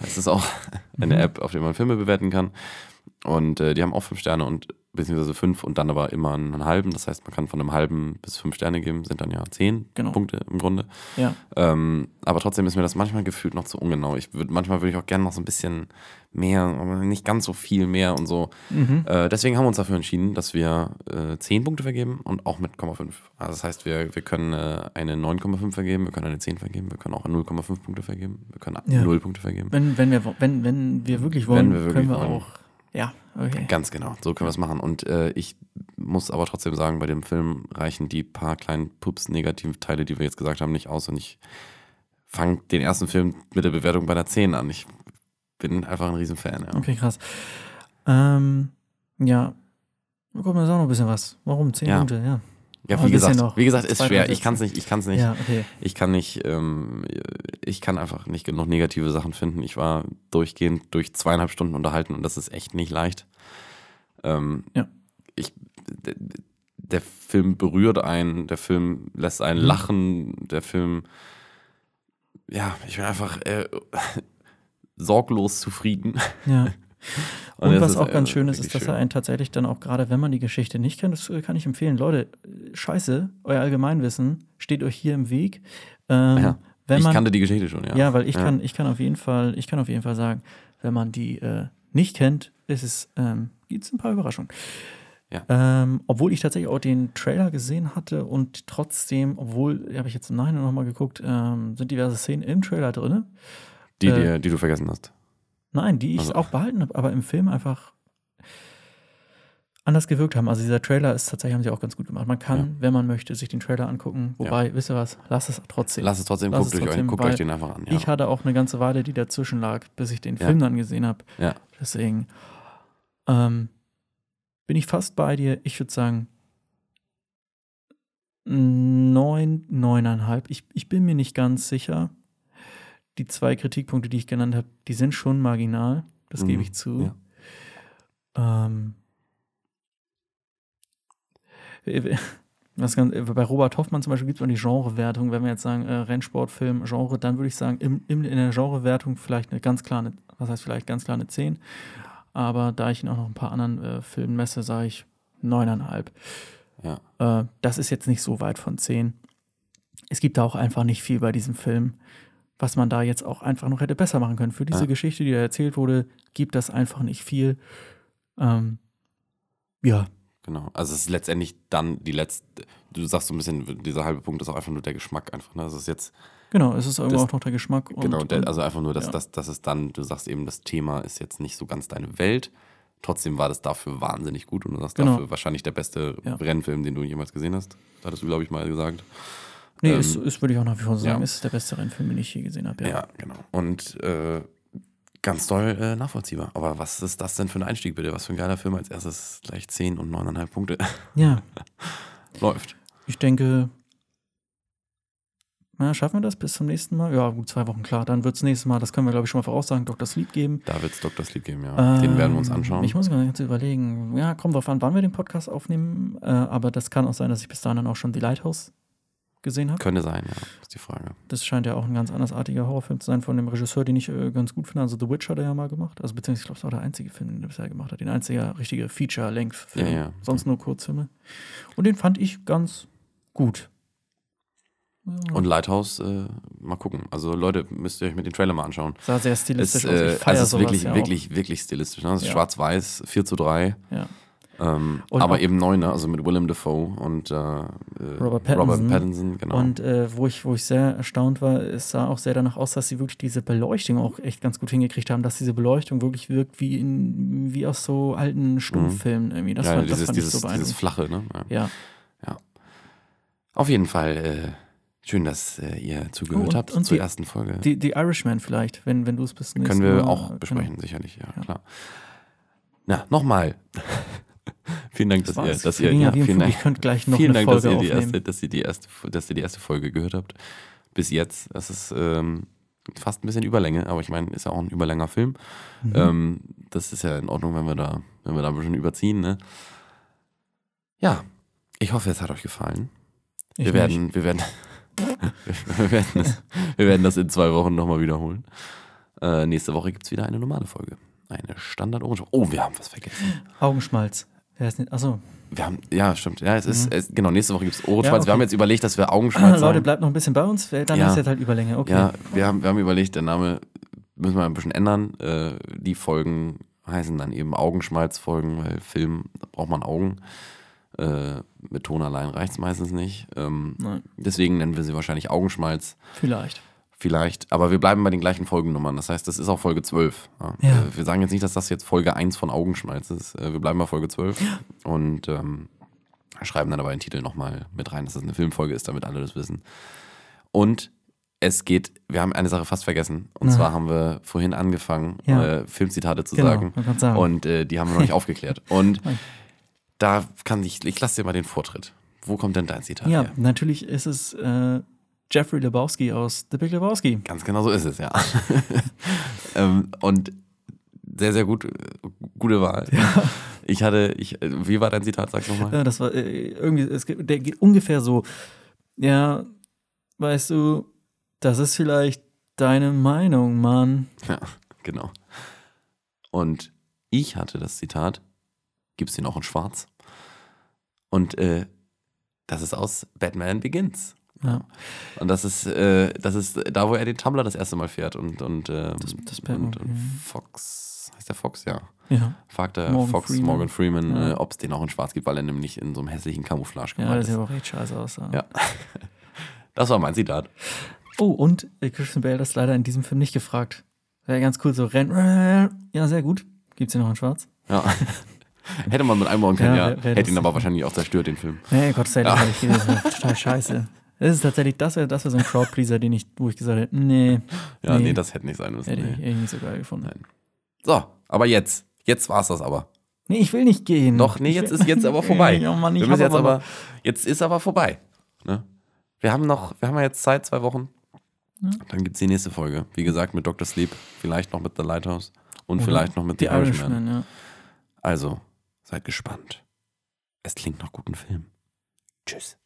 heißt es auch, eine Mhm. App, auf der man Filme bewerten kann. Und äh, die haben auch fünf Sterne und beziehungsweise fünf und dann aber immer einen halben. Das heißt, man kann von einem halben bis fünf Sterne geben, sind dann ja zehn Genau. Punkte im Grunde. Ja. Ähm, aber trotzdem ist mir das manchmal gefühlt noch zu ungenau. Ich würd, manchmal würde ich auch gerne noch so ein bisschen mehr, aber nicht ganz so viel mehr und so. Mhm. Äh, deswegen haben wir uns dafür entschieden, dass wir äh, 10 Punkte vergeben und auch mit 0,5. Also das heißt, wir, wir können äh, eine 9,5 vergeben, wir können eine 10 vergeben, wir können auch 0,5 Punkte vergeben, wir können Ja. 0 Punkte vergeben. Wenn, wenn, wir, wenn, wenn wir wirklich wollen, wir wirklich können wir wollen. auch. Ja, okay. Ganz genau, so können wir es machen. Und äh, ich muss aber trotzdem sagen, bei dem Film reichen die paar kleinen Pups-Negativteile, die wir jetzt gesagt haben, nicht aus. Und ich fange den ersten Film mit der Bewertung bei einer 10 an. Ich bin einfach ein Riesenfan. Ja. Okay, krass. Ähm, ja. Kommt mir jetzt auch noch ein bisschen was. Warum? Zehn Ja. Punkte, ja. Ja, Aber wie gesagt, wie gesagt, ist schwer. Ich kann es nicht, ich kann es nicht. Ja, okay. Ich kann nicht, ähm, ich kann einfach nicht genug negative Sachen finden. Ich war durchgehend durch zweieinhalb Stunden unterhalten und das ist echt nicht leicht. Ähm, Ja. Ich, der, der Film berührt einen, der Film lässt einen Mhm. lachen, der Film, ja, ich bin einfach äh, sorglos zufrieden. Ja. Und, das was auch äh, ganz schön ist, ist, dass schön. er einen tatsächlich dann auch, gerade wenn man die Geschichte nicht kennt, das äh, kann ich empfehlen. Leute, äh, scheiße, euer Allgemeinwissen steht euch hier im Weg. Ähm, Ja. wenn ich man, kannte die Geschichte schon, ja. ja. weil ich Ja. kann, ich kann auf jeden Fall, ich kann auf jeden Fall sagen, wenn man die äh, nicht kennt, ist es, ähm, gibt es ein paar Überraschungen. Ja. Ähm, obwohl ich tatsächlich auch den Trailer gesehen hatte und trotzdem, obwohl, habe ich jetzt im Nachhinein nochmal geguckt, ähm, sind diverse Szenen im Trailer drin. Die, äh, die, die du vergessen hast. Nein, die ich Also- auch behalten habe, aber im Film einfach anders gewirkt haben. Also dieser Trailer ist tatsächlich, haben sie auch ganz gut gemacht. Man kann, Ja. wenn man möchte, sich den Trailer angucken. Wobei, wisst ihr was, lasst es trotzdem. Lass es trotzdem, Lass guckt, es euch, trotzdem, guckt weil euch den einfach an. Ja. Ich hatte auch eine ganze Weile, die dazwischen lag, bis ich den Ja. Film dann gesehen habe. ja. Deswegen ähm, bin ich fast bei dir. Ich würde sagen neun, neuneinhalb. Ich, ich bin mir nicht ganz sicher. Die zwei Kritikpunkte, die ich genannt habe, die sind schon marginal. Das gebe Mhm, ich zu. ja. Ähm, was ganz, bei Robert Hoffmann zum Beispiel gibt es mal die Genrewertung. Wenn wir jetzt sagen, äh, Rennsportfilm, Genre, dann würde ich sagen, im, im, in der Genrewertung vielleicht eine ganz klare, was heißt vielleicht ganz klar eine 10. Aber da ich ihn auch noch ein paar anderen äh, Filmen messe, sage ich 9,5. Ja. Äh, das ist jetzt nicht so weit von 10. Es gibt da auch einfach nicht viel bei diesem Film, was man da jetzt auch einfach noch hätte besser machen können. Für diese Ja. Geschichte, die da erzählt wurde, gibt das einfach nicht viel. Ähm, ja, Genau. Also es ist letztendlich dann die letzte, du sagst so ein bisschen, dieser halbe Punkt ist auch einfach nur der Geschmack einfach. Ne? Das ist jetzt, genau, es ist irgendwo auch noch der Geschmack. Und, genau, der, also einfach nur, dass, ja. dass, dass es dann, du sagst eben, das Thema ist jetzt nicht so ganz deine Welt. Trotzdem war das dafür wahnsinnig gut und du sagst Genau. dafür wahrscheinlich der beste Ja. Rennfilm, den du jemals gesehen hast. Hattest du, glaube ich, mal gesagt. Nee, ähm, ist, ist, würde ich auch nach wie vor sagen, ja. ist der beste Rennfilm, den ich je gesehen habe. Ja, Ja. genau. Und äh, ganz toll äh, nachvollziehbar. Aber was ist das denn für ein Einstieg bitte? Was für ein geiler Film als erstes gleich 10 und 9,5 Punkte ja, läuft. ich denke, na, schaffen wir das bis zum nächsten Mal? Ja, gut, zwei Wochen, klar. Dann wird es nächstes Mal, das können wir, glaube ich, schon mal voraussagen, Dr. Sleep geben. Da wird es Dr. Sleep geben, ja. Den werden wir uns Ähm, anschauen. Ich muss mir ganz überlegen. Ja, kommt drauf an, wann wir den Podcast aufnehmen. Äh, aber das kann auch sein, dass ich bis dahin dann auch schon The Lighthouse gesehen habe. Könnte sein, ja. Ist die Frage. Das scheint ja auch ein ganz andersartiger Horrorfilm zu sein von dem Regisseur, den ich äh, ganz gut finde. Also The Witch hat er ja mal gemacht. Also beziehungsweise ich glaube, es war der einzige Film, den er bisher gemacht hat. Den einzige richtige Feature-Length-Film. Ja, ja. Sonst nur Kurzfilme. Und den fand ich ganz gut. Und Lighthouse, äh, mal gucken. Also Leute, müsst ihr euch mit den Trailer mal anschauen. sah sehr Es, stilistisch aus. äh, Ich feier also es ist wirklich, ja wirklich, wirklich stilistisch. Ne? Es ist schwarz-weiß, 4 zu 3. Ja. Ähm, aber eben neu, ne? also mit Willem Dafoe und äh, äh, Robert Pattinson. Pattinson, genau. Und äh, wo, ich, wo ich sehr erstaunt war, es sah auch sehr danach aus, dass sie wirklich diese Beleuchtung auch echt ganz gut hingekriegt haben, dass diese Beleuchtung wirklich wirkt wie, in, wie aus so alten Stummfilmen irgendwie. Das, ja, fand, dieses, das dieses, so dieses. Flache, ne? Ja, Auf jeden Fall äh, schön, dass äh, ihr zugehört Oh, und- habt und zur die- ersten Folge. die, die Irishman vielleicht, wenn, wenn du es bis zum Können wir Mal, auch genau. besprechen, sicherlich, ja, Ja. klar. Na, nochmal. vielen Dank, dass Das ihr, war's. dass ihr, ja, vielen. Dank, Ich könnte gleich noch vielen eine Dank, dass Folge ihr, die erste, dass, ihr die erste, dass ihr die erste Folge gehört habt. Bis jetzt. Das ist, ähm, fast ein bisschen Überlänge, aber ich meine, ist ja auch ein überlänger Film. Mhm. Ähm, das ist ja in Ordnung, wenn wir da, wenn wir da ein bisschen überziehen, ne? Ja, ich hoffe, es hat euch gefallen. Ich wir, werden, wir, werden, wir, werden das, wir werden das in zwei Wochen nochmal wiederholen. Äh, nächste Woche gibt es wieder eine normale Folge. Eine standard -Orange. Oh, wir haben was vergessen. nicht. Augenschmalz. Wer ist nicht? Achso. Wir haben, ja, stimmt. Ja, es ist, es, genau, nächste Woche gibt es Ohrenschmalz. Mhm. Ja, okay. Wir haben jetzt überlegt, dass wir Augenschmalz Leute, sagen. bleibt noch ein bisschen bei uns. Dann Ja. ist jetzt halt Überlänge. Okay. Ja, wir haben, wir haben überlegt, der Name müssen wir ein bisschen ändern. Äh, die Folgen heißen dann eben Augenschmalz-Folgen, weil Film, da braucht man Augen. Äh, mit Ton allein reicht es meistens nicht. Ähm, deswegen nennen wir sie wahrscheinlich Augenschmalz. Vielleicht. Vielleicht, aber wir bleiben bei den gleichen Folgennummern. Das heißt, das ist auch Folge 12. Ja. Ja. Äh, Wir sagen jetzt nicht, dass das jetzt Folge 1 von Augenschmalz ist. Äh, Wir bleiben bei Folge 12 und ähm, schreiben dann aber den Titel nochmal mit rein, dass das eine Filmfolge ist, damit alle das wissen. Und es geht, wir haben eine Sache fast vergessen. Und Na. zwar haben wir vorhin angefangen, Ja. äh, Filmzitate zu Genau, sagen. sagen. Und äh, die haben wir noch nicht aufgeklärt. Und da kann ich, ich lasse dir mal den Vortritt. Wo kommt denn dein Zitat Ja, her? natürlich ist es äh, Jeffrey Lebowski aus The Big Lebowski. Ganz genau so ist es, ja. ähm, und sehr, sehr gut, gute Wahl. Ich hatte, ich, wie war dein Zitat, sag nochmal? Ja, das war äh, irgendwie, es geht, der geht ungefähr so. Ja, weißt du, das ist vielleicht deine Meinung, Mann. Ja, genau. Und ich hatte das Zitat, gibt's den auch in schwarz? Und äh, das ist aus Batman Begins. Ja. Und das ist, äh, das ist da, wo er den Tumblr das erste Mal fährt und, und, ähm, Das- das und, und ja. Fox, heißt der Fox, ja. Ja, Fragt der Morgan Fox Freeman. Morgan Freeman, Ja. äh, ob es den auch in schwarz gibt, weil er nämlich in so einem hässlichen Camouflage ja gemalt das sieht ist. auch echt scheiße aus. Ja. Ja. Das war mein Zitat. Oh, und äh, Christian Bale ist leider in diesem Film nicht gefragt. Wäre ganz cool, so rennt. Ja, sehr gut. Gibt's den noch in schwarz? Ja. Hätte man mit einbauen können, Ja, ja. wär- wär Hätte ihn aber wahrscheinlich auch zerstört, den Film. Nee, Gott sei Dank, Ja. ja. ich wäre total scheiße. Das ist tatsächlich, das wäre das wär so ein Crowdpleaser, den ich, wo ich gesagt hätte, nee, Ja, nee, Nee. das hätte nicht sein müssen. hätte ich Nee. irgendwie nicht so geil gefunden. Nein. So, aber jetzt. Jetzt war's das aber. Nee, ich will nicht gehen. Doch, nee, Ich jetzt ist jetzt aber vorbei. Oh Mann, ich wir müssen hab jetzt aber aber, jetzt ist aber vorbei. Ne? Wir haben noch, wir haben ja jetzt Zeit, zwei Wochen. Dann gibt's die nächste Folge. Wie gesagt, mit Dr. Sleep, vielleicht noch mit The Lighthouse und Oder vielleicht noch mit The The Irishman. Irishman, ja. Also, seid gespannt. Es klingt nach gutem Film. Tschüss.